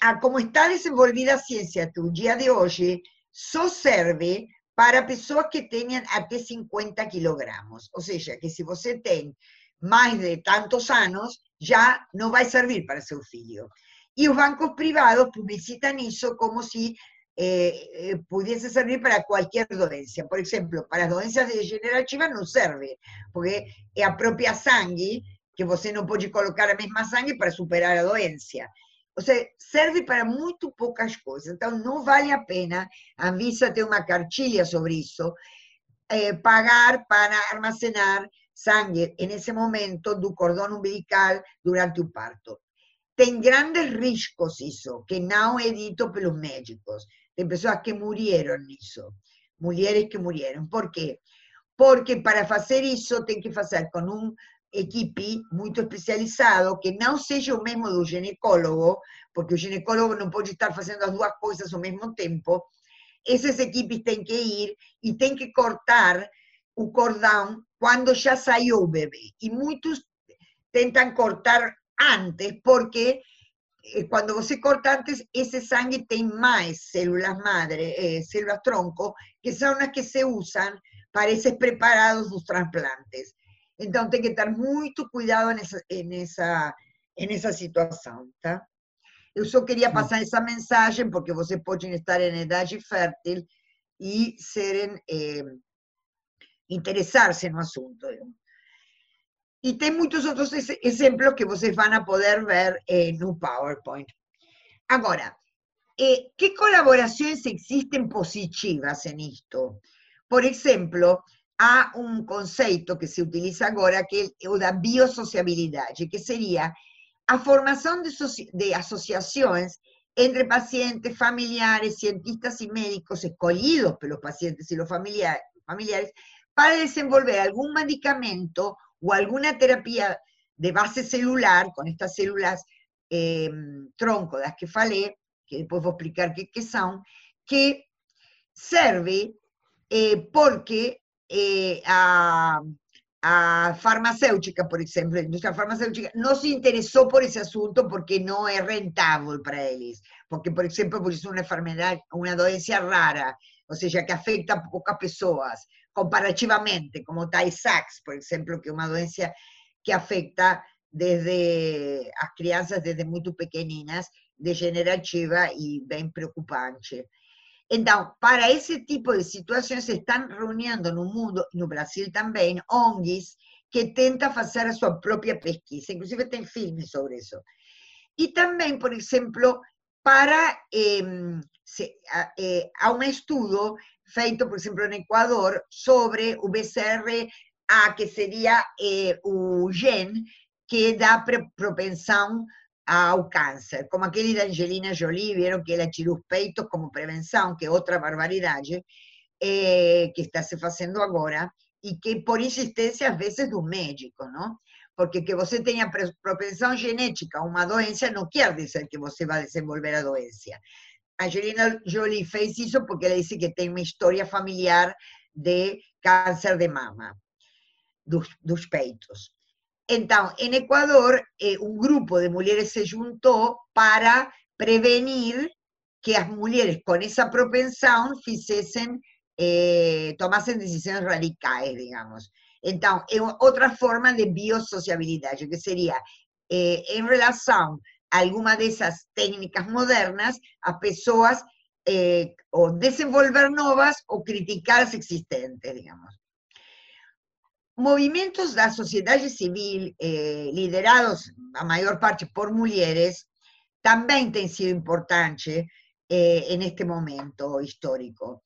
B: a como está desenvolvida a ciencia tu día de hoy, só serve para personas que tengan hasta 50 kilogramos. O sea, que si você tem más de tantos años, ya no va a servir para su filho. Y los bancos privados publicitan eso como si eh, eh, pudiese servir para cualquier dolencia. Por ejemplo, para dolencias degenerativas no serve, porque es a propia sangre que você no puede colocar a mesma sangre para superar a dolencia. O sea, serve para muy pocas cosas. Entonces, no vale a pena, a Anvisa tem una cartilha sobre eso, eh, pagar para almacenar sangre en ese momento do cordón umbilical durante un parto. Tem grandes riscos eso, que no é dito pelos médicos de personas que murieron eso, mujeres que murieron. ¿Por qué? Porque para hacer eso tiene que hacer con un equipo muy especializado que no sea o mismo de un ginecólogo, porque el ginecólogo no puede estar haciendo las dos cosas al mismo tiempo. Esos equipos tienen que ir y tienen que cortar un cordón cuando ya salió el bebé. Y muchos intentan cortar antes porque eh, cuando se corta antes, ese sangre tiene más células madre, eh, células tronco, que son las que se usan para esos preparados los trasplantes. Entonces, hay que estar muy cuidado en esa situación. Yo solo quería pasar esa mensaje porque ustedes pueden estar en edad fértil y ser, eh, interesarse en el asunto. Y tem muchos otros ejemplos que ustedes van a poder ver en un PowerPoint. Ahora, eh, ¿qué colaboraciones existen positivas en esto? Por ejemplo, hay un concepto que se utiliza ahora que es la biosociabilidad, que sería la formación de, de asociaciones entre pacientes, familiares, cientistas y médicos escogidos por los pacientes y los familiares, para desenvolver algún medicamento o alguna terapia de base celular, con estas células eh, tronco las que falé, que después voy a explicar qué, son, que serve eh, porque eh, a, a farmacéutica, por ejemplo, la industria farmacéutica, no se interesó por ese asunto porque no es rentable para ellos. Porque, por ejemplo, por es una enfermedad, una dolencia rara, o sea, que afecta a pocas personas, comparativamente, como Tay-Sachs, por ejemplo, que es una dolencia que afecta desde las crianças desde muy pequeñinas, degenerativa y bien preocupante. Entonces, para ese tipo de situaciones se están reuniendo en un mundo, en Brasil también, ONGs que tenta hacer su propia pesquisa, inclusive tem filmes sobre eso. Y también, por ejemplo, para eh, a, un estudio feito, por ejemplo, en Ecuador, sobre VCR-A, que sería eh, un gen que da propensión al cáncer, como aquele de Angelina Jolie, vieron que ela tira peitos como prevención, que otra barbaridad eh, que está se haciendo ahora, y que por insistencia a veces un médico, ¿no? Porque que você tenha propensão genética a una doença no quiere decir que você vai desenvolver a doença. Angelina Jolie fez eso porque ela dice que tiene una historia familiar de cáncer de mama, dos, dos peitos. Entonces, en Ecuador, eh, un grupo de mujeres se juntó para prevenir que las mujeres con esa propensión eh, tomasen decisiones radicales, digamos. Entonces, otra forma de biosociabilidad, que sería eh, en relación a alguna de esas técnicas modernas, a personas o desenvolver nuevas o criticar las existentes, digamos movimientos de la sociedad civil, eh, liderados a mayor parte por mujeres, también han sido importantes eh, en este momento histórico.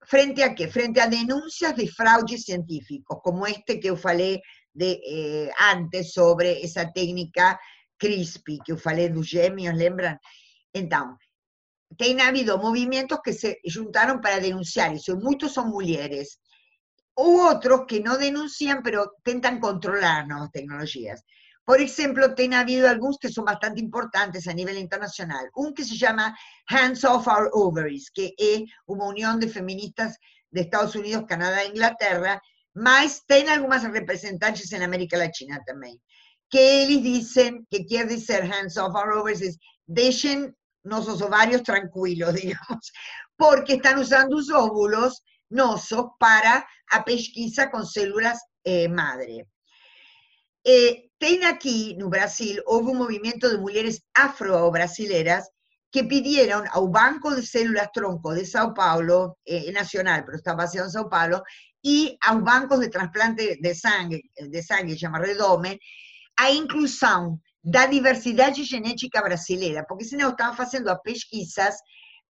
B: ¿Frente a qué? Frente a denuncias de fraude científicos, como este que yo falei de, eh, antes sobre esa técnica CRISPR, que yo falei los gemios, ¿lembran? Entonces, ha habido movimientos que se juntaron para denunciar eso, muchos son mujeres, u otros que no denuncian, pero intentan controlar nuevas tecnologías. Por ejemplo, ha habido algunos que son bastante importantes a nivel internacional. Un que se llama Hands Off Our Ovaries, que es una unión de feministas de Estados Unidos, Canadá e Inglaterra, más tiene algunas representantes en América Latina también, que ellos dicen, que quiere decir Hands Off Our Ovaries, es dejen nuestros ovarios tranquilos, digamos, porque están usando sus óvulos noso para a pesquisa con células eh, madre. Eh, ten aquí, en Brasil, hubo un movimiento de mujeres afro-brasileras que pidieron un Banco de Células Tronco de Sao Paulo, eh, nacional, pero está basado en Sao Paulo, y a un banco de trasplante de sangre, de sangre llama Redome, a inclusión da diversidad genética brasileira, porque senão estaban haciendo pesquisas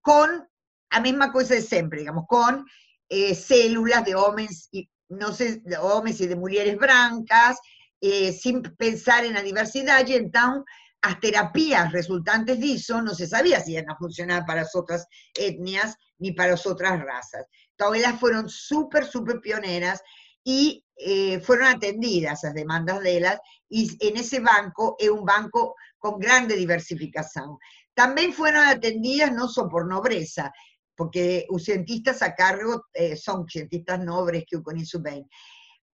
B: con la misma cosa de siempre, digamos, con eh, células de hombres y, no sé, de hombres y de mujeres brancas, eh, sin pensar en la diversidad, y entonces las terapias resultantes de eso no se sabía si iban a funcionar para las otras etnias ni para las otras razas. Entonces ellas fueron súper, súper pioneras y eh, fueron atendidas las demandas de ellas, y en ese banco es un banco con grande diversificación. También fueron atendidas no solo por nobreza, porque los cientistas a cargo eh, son cientistas nobres que conocen bien.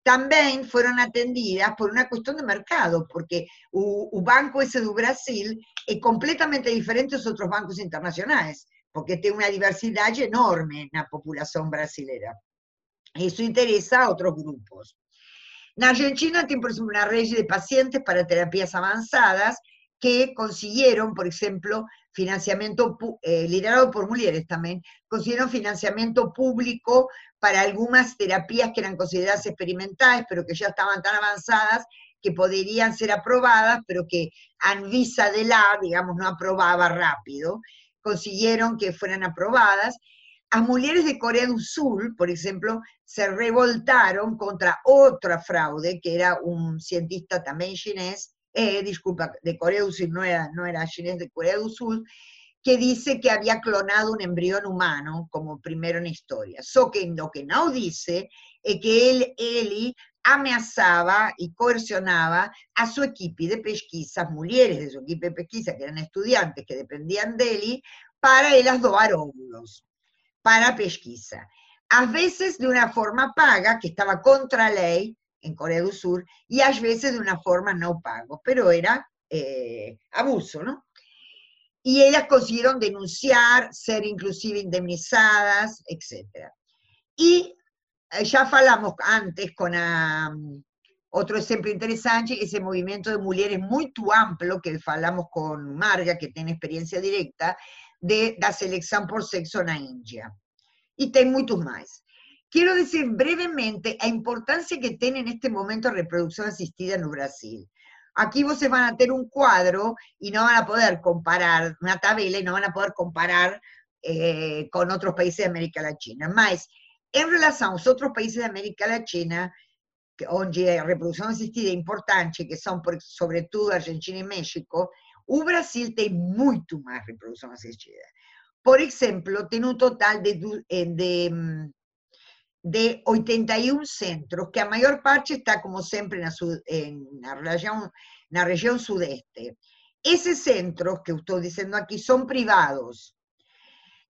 B: También fueron atendidas por una cuestión de mercado, porque el banco ese de Brasil es completamente diferente a los otros bancos internacionales, porque tiene una diversidad enorme en la población brasileña. Eso interesa a otros grupos. En Argentina tiene, por ejemplo, una red de pacientes para terapias avanzadas que consiguieron, por ejemplo, financiamiento eh, liderado por mujeres también, consiguieron financiamiento público para algunas terapias que eran consideradas experimentales, pero que ya estaban tan avanzadas que podrían ser aprobadas, pero que Anvisa de la, digamos, no aprobaba rápido, consiguieron que fueran aprobadas. Las mujeres de Corea del Sur, por ejemplo, se revoltaron contra otra fraude, que era un cientista también chinés, eh, disculpa, de Corea del Sur, no era, no era de Corea del Sur, que dice que había clonado un embrión humano como primero en historia. So que lo que no dice es que él, Eli, amenazaba y coercionaba a su equipo de pesquisa, mujeres de su equipo de pesquisa, que eran estudiantes que dependían de él, para ellas doar óvulos, para pesquisa. A veces de una forma paga, que estaba contra ley, en Corea del Sur, y a veces de una forma no pago, pero era eh, abuso, ¿no? Y ellas consiguieron denunciar, ser inclusive indemnizadas, etc. Y eh, ya hablamos antes con otro ejemplo interesante, ese movimiento de mujeres muy amplio que hablamos con Marga, que tiene experiencia directa, de la selección por sexo en la India. Y hay muchos más. Quiero decir brevemente la importancia que tiene en este momento reproducción asistida en Brasil. Aquí vos se van a tener un cuadro y no van a poder comparar, una tabla y no van a poder comparar eh, con otros países de América Latina. Más, en relación a otros países de América Latina, donde hay reproducción asistida importante, que son sobre todo Argentina y México, o Brasil tiene mucho más reproducción asistida. Por ejemplo, tiene un total de, eh, de mm, de 81 centros, que a mayor parte está, como siempre, en la, región, la región sudeste. Esos centros que estoy diciendo aquí son privados.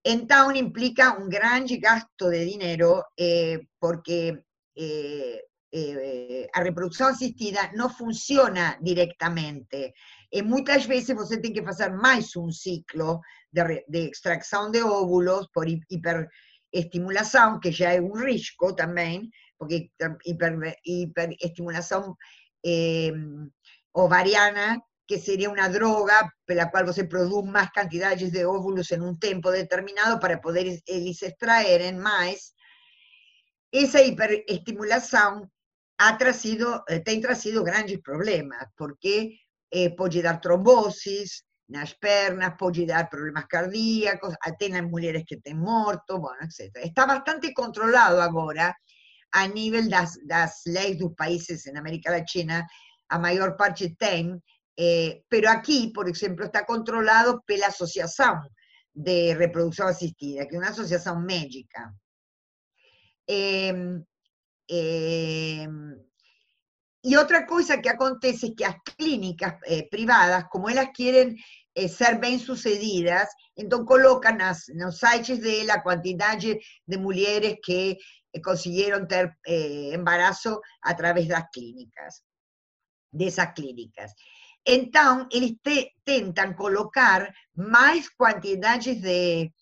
B: Entonces implica un gran gasto de dinero eh, porque eh, eh, la reproducción asistida no funciona directamente. Y muchas veces usted tiene que hacer más un ciclo de, de extracción de óvulos por hiper estimulación, que ya es un riesgo también, porque hiper, hiperestimulación eh, ovariana, que sería una droga la cual se produce más cantidades de óvulos en un tiempo determinado para poder extraer en más, esa hiperestimulación ha traído, eh, ha traído grandes problemas, porque eh, puede dar trombosis, nas pernas, puede dar problemas cardíacos, las mujeres que estén muerto, bueno, etc. Está bastante controlado ahora a nivel das, das leis dos países en América Latina, a mayor parte tem, eh, pero aquí, por ejemplo, está controlado por la Asociación de Reproducción Asistida, que es una asociación médica. Eh, eh, y otra cosa que acontece es que las clínicas eh, privadas, como ellas quieren eh, ser bien sucedidas, entonces colocan en los sites de la cantidad de mujeres que eh, consiguieron tener embarazo a través de las clínicas, de esas clínicas. Entonces, ellos intentan colocar más cantidades de,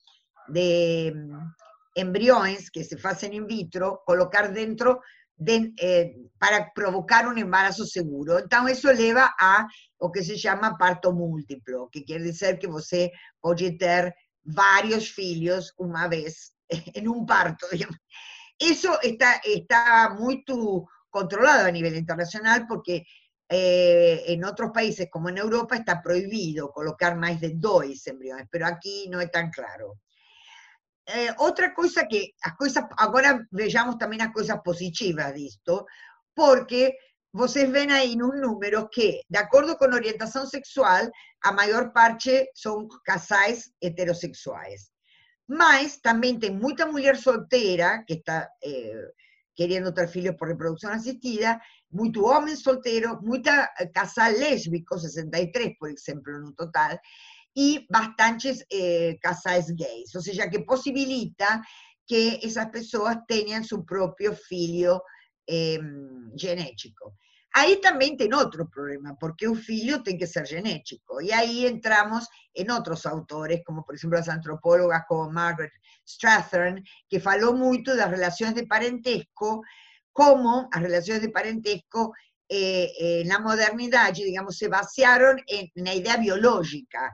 B: de mm, embriones que se hacen in vitro, colocar dentro eh, para provocar un embarazo seguro. Entonces eso lleva a lo que se llama parto múltiplo, que quiere decir que você puede tener varios filhos una vez en un parto. Eso está, está muy controlado a nivel internacional porque eh, en otros países como en Europa está prohibido colocar más de dos embriones, pero aquí no es tan claro. Eh, otra cosa que, ahora veamos también las cosas positivas de esto, porque ustedes ven ahí en un número que, de acuerdo con orientación sexual, a mayor parte son casais heterosexuales. Más, también hay mucha mujer soltera que está eh, queriendo tener hijos por reproducción asistida, mucho hombre soltero, mucha eh, casal lésbico, 63 por ejemplo en un total, y bastantes eh, gays, o sea, que posibilita que esas personas tengan su propio filio eh, genético. Ahí también tiene otro problema, porque un filio tiene que ser genético, y ahí entramos en otros autores, como por ejemplo las antropólogas como Margaret Strathern, que faló mucho de las relaciones de parentesco, como las relaciones de parentesco eh, en la modernidad, digamos, se basearon en la idea biológica,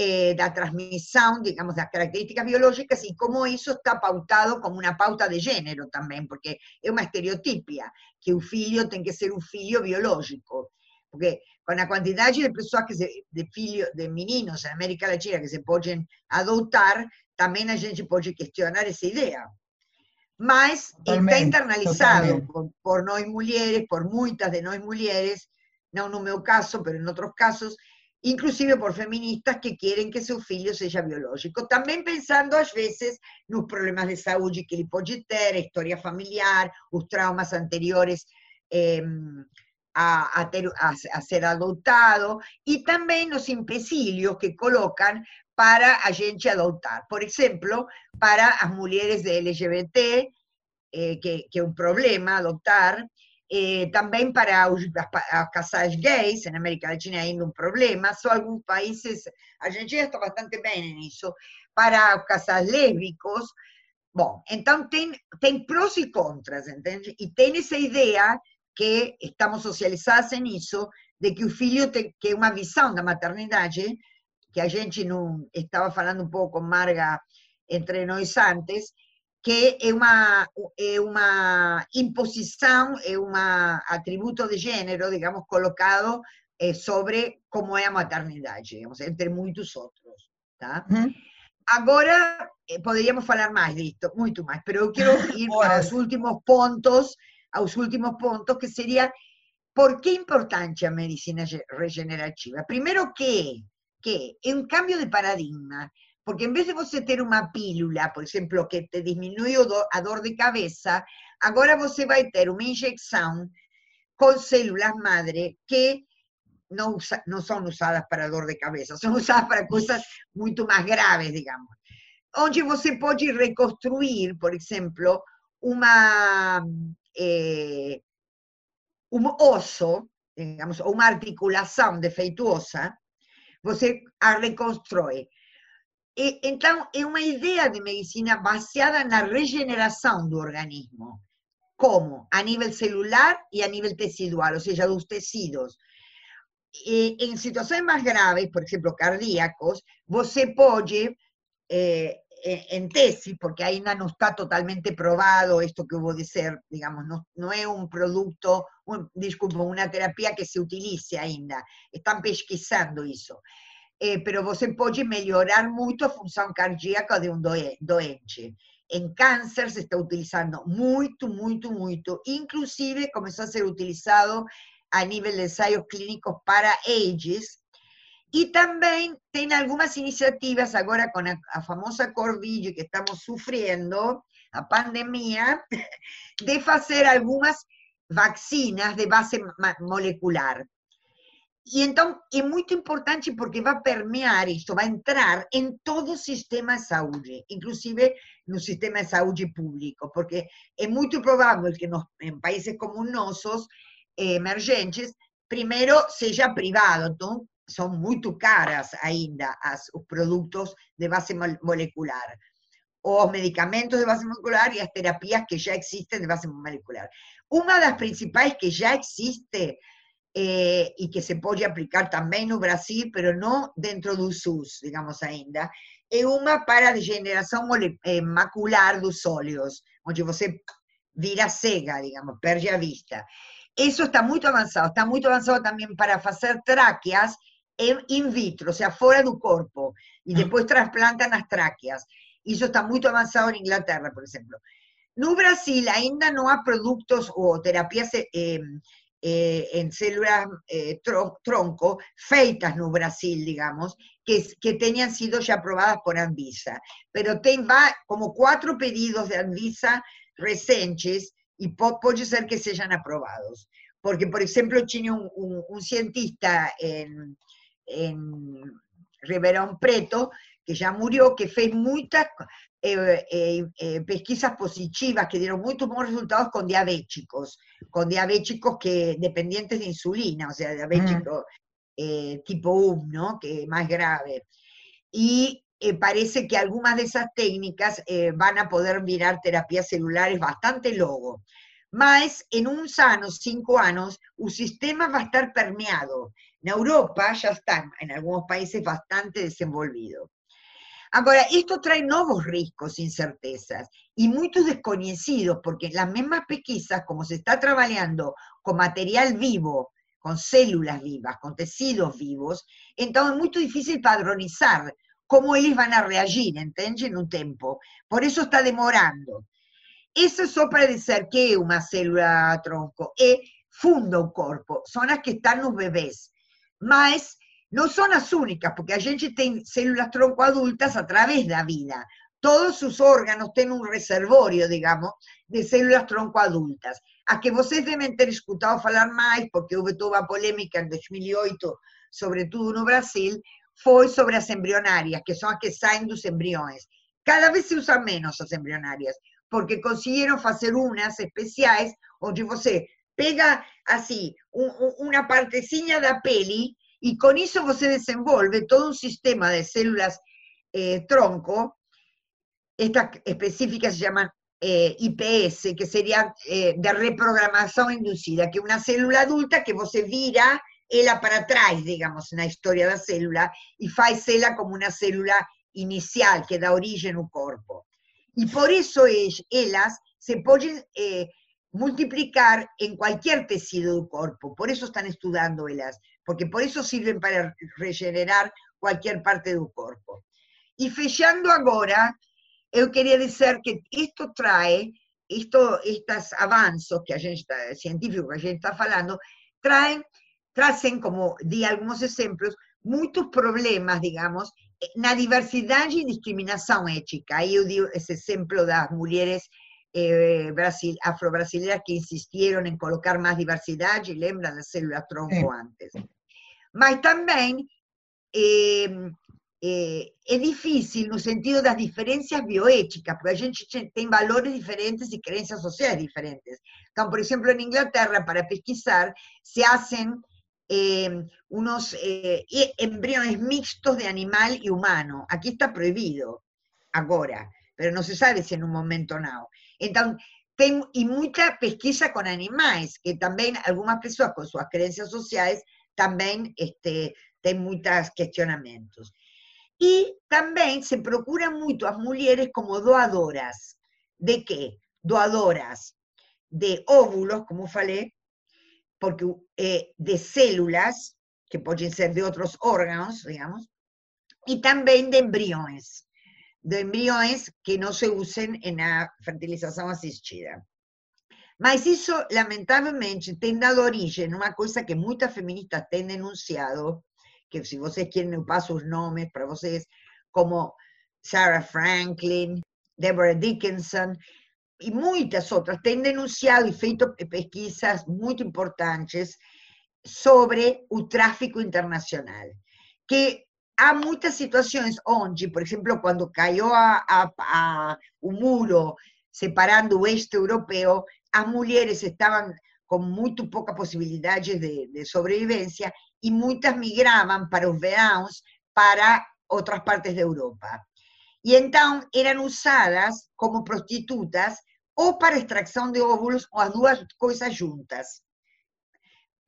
B: eh, la transmisión, digamos, las características biológicas y cómo eso está pautado como una pauta de género también, porque es una estereotipia, que un filho tiene que ser un filho biológico, porque con la cantidad de personas que se, de filhos, de meninos en América Latina que se pueden adoptar, también a gente puede cuestionar esa idea. Mas está internalizado por, por nós mujeres, por muchas de nós mujeres, no en mi caso, pero en otros casos, inclusive por feministas que quieren que su filho sea biológico. También pensando a veces los problemas de salud que ele pode ter, historia familiar, los traumas anteriores em, a, ser adoptado, y también los empecilhos que colocan para a gente adoptar. Por ejemplo, para las mujeres de LGBT, eh, que, es un problema adoptar, eh, também para os, as casais gays, na América Latina ainda um problema, só alguns países, a já está bastante bem nisso, para os casais lésbicos, bom, então tem, tem prós e contras, entende? E tem essa ideia que estamos socializadas nisso, de que o filho tem que uma visão da maternidade, que a gente não estava falando um pouco com Marga entre nós antes, que é uma, é uma imposição, é um atributo de gênero, digamos, colocado eh, sobre como é a maternidade, digamos, entre muitos outros. Tá? Uhum. Agora, eh, poderíamos falar mais disso, muito mais, mas eu quero ir aos últimos pontos, aos últimos pontos, que seria por que é importante a medicina regenerativa? Primeiro que, que é um cambio de paradigma. Porque en vez de você ter uma pílula, por exemplo, que te diminui a dor de cabeça, agora você vai ter uma injeção com células madre que não, usa, não são usadas para dor de cabeça, são usadas para coisas muito mais graves, digamos. Onde você pode reconstruir, por exemplo, uma, eh, um osso, digamos, ou uma articulação defeituosa, você a reconstrói. Então, é uma ideia de medicina baseada na regeneração do organismo. Como? A nível celular e a nível tecidual, ou seja, dos tecidos. E, em situações mais graves, por exemplo, cardíacos, você pode, eh, em tese, porque ainda não está totalmente provado isto que eu vou dizer, digamos, não, não é um produto, um, desculpa, uma terapia que se utilize ainda, estão pesquisando isso eh, pero você pode melhorar muito a função cardíaca de um doente. Em câncer se está utilizando muito, muito, muito. Inclusive começou a ser utilizado a nível de ensaios clínicos para AIDS. E também tem algumas iniciativas agora com a, a famosa Covid que estamos sofrendo, a pandemia, de fazer algumas vacinas de base molecular. E então é muito importante porque vai permear isto, vai entrar em todo sistema de saúde, inclusive no sistema de saúde público, porque é muito provável que nos, em países como eh, emergentes, primeiro seja privado, então são muito caras ainda as, os produtos de base molecular, os medicamentos de base molecular e as terapias que já existem de base molecular. Uma das principais que já existe eh, y que se puede aplicar también en Brasil, pero no dentro del SUS, digamos ainda, é uma para degeneração eh, macular dos olhos, onde você vira cega, digamos, perde a vista. Isso está muito avançado, está muito avançado também para fazer tráqueas in vitro, ou seja, fora do corpo, e depois transplantam as tráqueas. Isso está muito avançado na Inglaterra, por exemplo. No Brasil ainda não há produtos ou terapias eh, eh, en células eh, tronco feitas no Brasil, digamos, que, que tenían sido ya aprobadas por Anvisa. Pero va como cuatro pedidos de Anvisa recientes y puede ser que sean aprobados. Porque, por ejemplo, tiene un, un, cientista en, en Riverón Preto que ya murió, que fez muchas eh, eh, eh, pesquisas positivas que dieron muy buenos resultados con diabéticos, con diabéticos que dependientes de insulina, o sea, diabéticos mm. tipo 1, que es más grave. Y parece que algunas de esas técnicas van a poder mirar terapias celulares bastante logo. Más en un sano, cinco años, un sistema va a estar permeado. En Europa ya está, en algunos países, bastante desenvolvido. Ahora, esto trae nuevos riesgos, incertezas y muchos desconocidos, porque las mismas pesquisas, como se está trabajando con material vivo, con células vivas, con tejidos vivos, entonces es muy difícil padronizar cómo ellos van a reagir, ¿entiendes? En un tiempo. Por eso está demorando. Eso es solo para decir que es una célula tronco, es funda un cuerpo, son las que están los bebés. Mas no son las únicas, porque a gente tem células tronco adultas a través de la vida. Todos sus órganos tienen un reservorio, digamos, de células tronco adultas. A que vocês deben ter escutado falar más, porque hubo toda una polémica en 2008, sobre todo no Brasil, fue sobre las embrionarias, que son las que salen los embriones. Cada vez se usan menos las embrionarias, porque consiguieron hacer unas especiales, donde você pega así una partecilla da peli y con eso você desenvolve todo un sistema de células eh, tronco, estas específicas se llaman eh, IPS, que sería eh, de reprogramación inducida, que una célula adulta que você vira ela para atrás, digamos, na história da célula, e faz como uma célula inicial, que dá origem ao corpo. E por isso elas se podem eh, multiplicar em qualquer tecido do corpo, por isso estão estudando elas, porque por isso servem para regenerar qualquer parte do corpo. E fechando agora, eu queria dizer que isto trae, isto, estes avanços que a gente científicos que a gente está falando, traem trazem, como di alguns exemplos, muitos problemas, digamos, na diversidade e discriminação ética. Aí eu digo esse exemplo das mulheres eh, afro-brasileiras que insistiram em colocar mais diversidade, lembra da célula tronco antes. Mas também eh, eh, é difícil no sentido das diferenças bioéticas, porque a gente tem valores diferentes e crenças sociais diferentes. Então, por exemplo, em Inglaterra, para pesquisar, se fazem Em, unos eh, embriones mixtos de animal y humano. Aquí está prohibido, ahora, pero no se sabe si en un momento no. Entonces, y mucha pesquisa con animales, que también algunas personas con sus creencias sociales también este, tienen muchos cuestionamientos. Y también se procuran mucho a mujeres como doadoras. ¿De qué? Doadoras de óvulos, como falei, porque eh, de células, que pueden ser de otros órganos, digamos, y también de embriones, de embriones que no se usen en la fertilización asistida. Mas eso, lamentablemente, tiene dado origen a una cosa que muchas feministas han denunciado, que si ustedes quieren, yo paso los nombres para ustedes, como Sarah Franklin, Deborah Dickinson, y muchas otras han denunciado y feito pesquisas muy importantes sobre el tráfico internacional. Que hay muchas situaciones donde, por ejemplo, cuando cayó a, un muro separando el oeste europeo, las mujeres estaban con muy pocas posibilidades de, de sobrevivencia y muchas migraban para los veranos para otras partes de Europa. Y entonces eran usadas como prostitutas ou para extração de óvulos, ou as duas coisas juntas.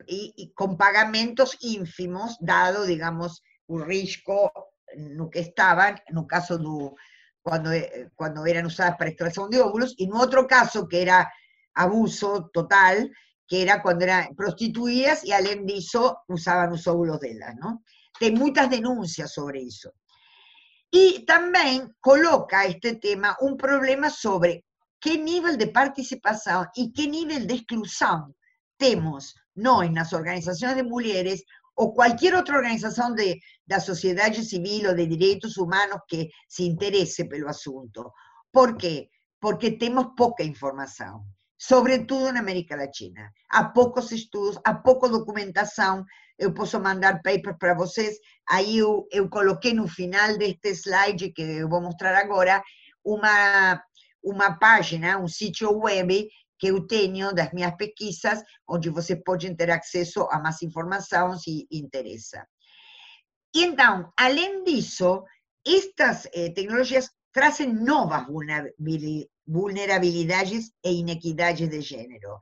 B: E, e com pagamentos ínfimos, dado, digamos, o risco no que estavam, no caso do quando, quando eram usadas para extração de óvulos, e no outro caso, que era abuso total, que era quando eram prostituídas e, além disso, usavam os óvulos delas. Não? Tem muitas denúncias sobre isso. E também coloca este tema um problema sobre qué nivel de participación y qué nivel de exclusión tenemos no en las organizaciones de mujeres o cualquier otra organización de la sociedad civil o de derechos humanos que se interese pelo asunto. Por qué? Porque tenemos poca información, sobre todo en América Latina. Há pocos estudos, há pouca documentación. Eu posso mandar papers para vocês. Aí eu, eu coloquei no final deste slide que eu vou mostrar agora uma uma página, um sítio web que eu tenho das minhas pesquisas, onde você pode ter acesso a mais informação se interessa. E então, além disso, estas eh, tecnologias trazem novas vulnerabilidades e inequidades de gênero,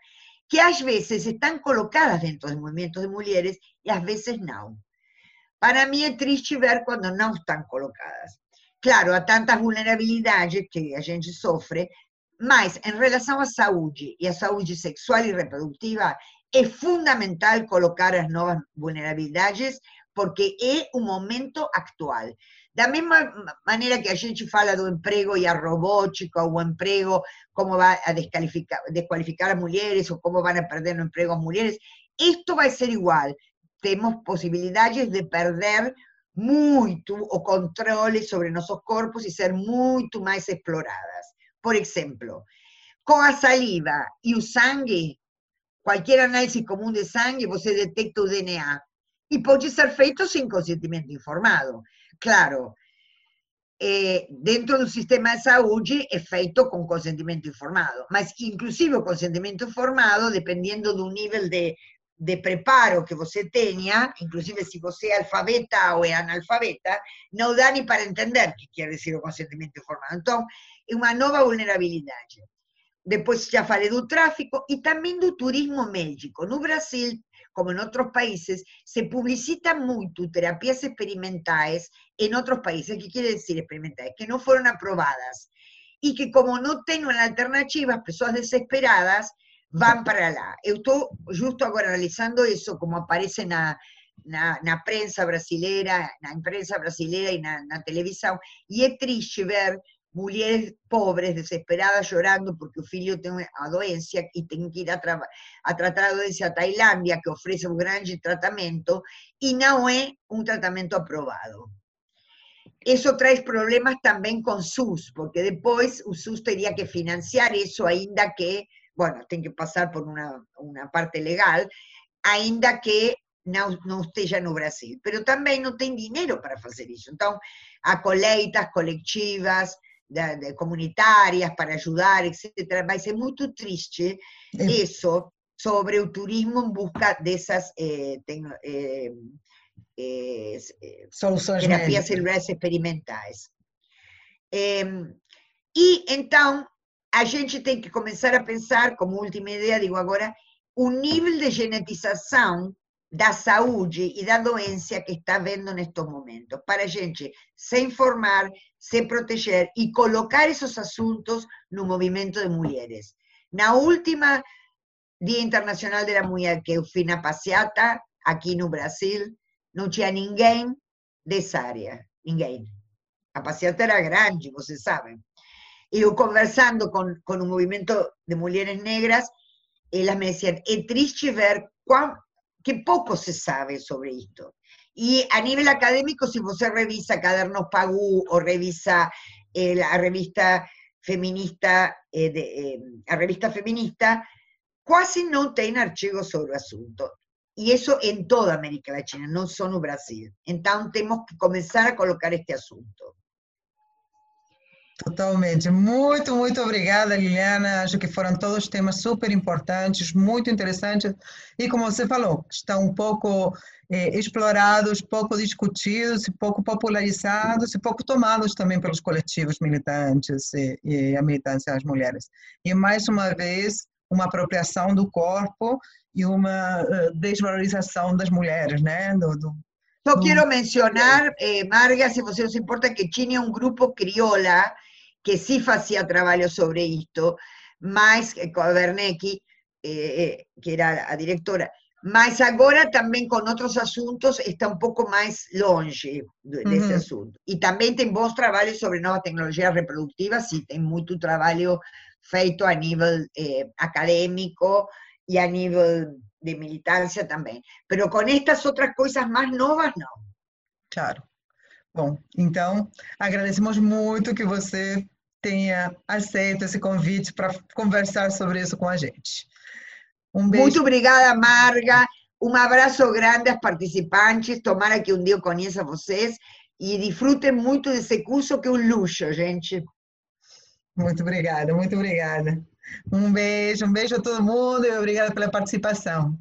B: que às vezes estão colocadas dentro dos movimentos de mulheres e às vezes não. Para mim é triste ver quando não estão colocadas. claro, a tantas vulnerabilidades que a gente sofre, mas em relação à saúde e à saúde sexual e reprodutiva, é fundamental colocar as novas vulnerabilidades, porque é o momento actual. Da mesma maneira que a gente fala do emprego e a robótica, o emprego, como vai a desqualificar, desqualificar as mulheres, ou como vão a perder no emprego as mulheres, isto vai ser igual. Temos possibilidades de perder muito o controle sobre nossos corpos e ser muito mais exploradas. Por exemplo, com a saliva e o sangue, qualquer análise comum de sangue, você detecta o DNA. E pode ser feito sem consentimento informado. Claro, eh, dentro do sistema de saúde é feito com consentimento informado, mas inclusive o consentimento informado, dependendo do nível de, de preparo que você tenha, inclusive se você é alfabeta ou é analfabeta, não dá nem para entender o que quer dizer o informado. Então, é uma nova vulnerabilidade. Depois já falei do tráfico e também do turismo médico. No Brasil, como en otros países, se publicitan mucho terapias experimentales en otros países. ¿Qué quiere decir experimentales? Que no fueron aprobadas y que como no tienen alternativas, personas desesperadas van para allá. Yo estoy justo ahora analizando eso, como aparece en la prensa brasileña, en la prensa brasileña y en la televisión, y es triste ver mujeres pobres, desesperadas, llorando porque hijo tiene una doencia y tienen que ir a, a tratar doencia a Tailandia, que ofrece un gran tratamiento, y no es un tratamiento aprobado. Eso trae problemas también con SUS, porque después el SUS tendría que financiar eso, ainda que, bueno, tiene que pasar por una, una parte legal, ainda que no, no esteja no Brasil. Pero también no tiene dinero para hacer eso. Entonces, a coleitas colectivas, de, comunitarias para ayudar, etcétera, va a ser muy triste eso sobre el turismo en busca de esas eh, eh, eh, terapias celulares experimentales. Em, y entonces, a gente tem que comenzar a pensar, como última idea, digo ahora, un nivel de genetización da saúde e da doença que está vendo nestes momentos, para a gente se informar, se proteger e colocar esses assuntos no movimento de mulheres. Na última Dia Internacional da Mulher, que eu fui na passeata, aqui no Brasil, não tinha ninguém dessa área, ninguém. A passeata era grande, vocês sabem. Eu conversando com, com o movimento de mulheres negras, elas me diziam, é triste ver quão que poco se sabe sobre esto. Y a nivel académico, si usted revisa Cadernos Pagú o revisa eh, la revista feminista, eh, eh, la revista feminista, casi no tiene archivos sobre el asunto. Y eso en toda América Latina, no solo Brasil. Entonces tenemos que comenzar a colocar este asunto.
A: Totalmente. Muito, muito obrigada, Liliana. Acho que foram todos temas super importantes, muito interessantes. E como você falou, estão um pouco eh, explorados, pouco discutidos, pouco popularizados e pouco tomados também pelos coletivos militantes e, e a militância das mulheres. E mais uma vez, uma apropriação do corpo e uma uh, desvalorização das mulheres, né? Do, do,
B: Yo quiero mencionar, eh, Marga, si vos importa, que tinha um grupo criola que sí hacía trabajo sobre esto, más con Bernecchi, eh, eh, que era la directora, mas ahora también con otros asuntos está un poco más longe de, ese asunto. Y también tem bons trabalhos sobre nuevas tecnologías reproductivas, sí, tem mucho trabajo feito a nivel eh, académico y a nivel de militancia también. Pero con estas otras cosas más novas, no.
A: Claro. Bom, então agradecemos muito que você tenha aceito esse convite para conversar sobre isso com a gente.
B: Um beijo. Muito obrigada, Marga. Um abraço grande aos participantes. Tomara que um dia eu conheça vocês e desfrutem muito desse curso, que é um luxo, gente.
A: Muito obrigada, muito obrigada. Um beijo, um beijo a todo mundo e obrigada pela participação.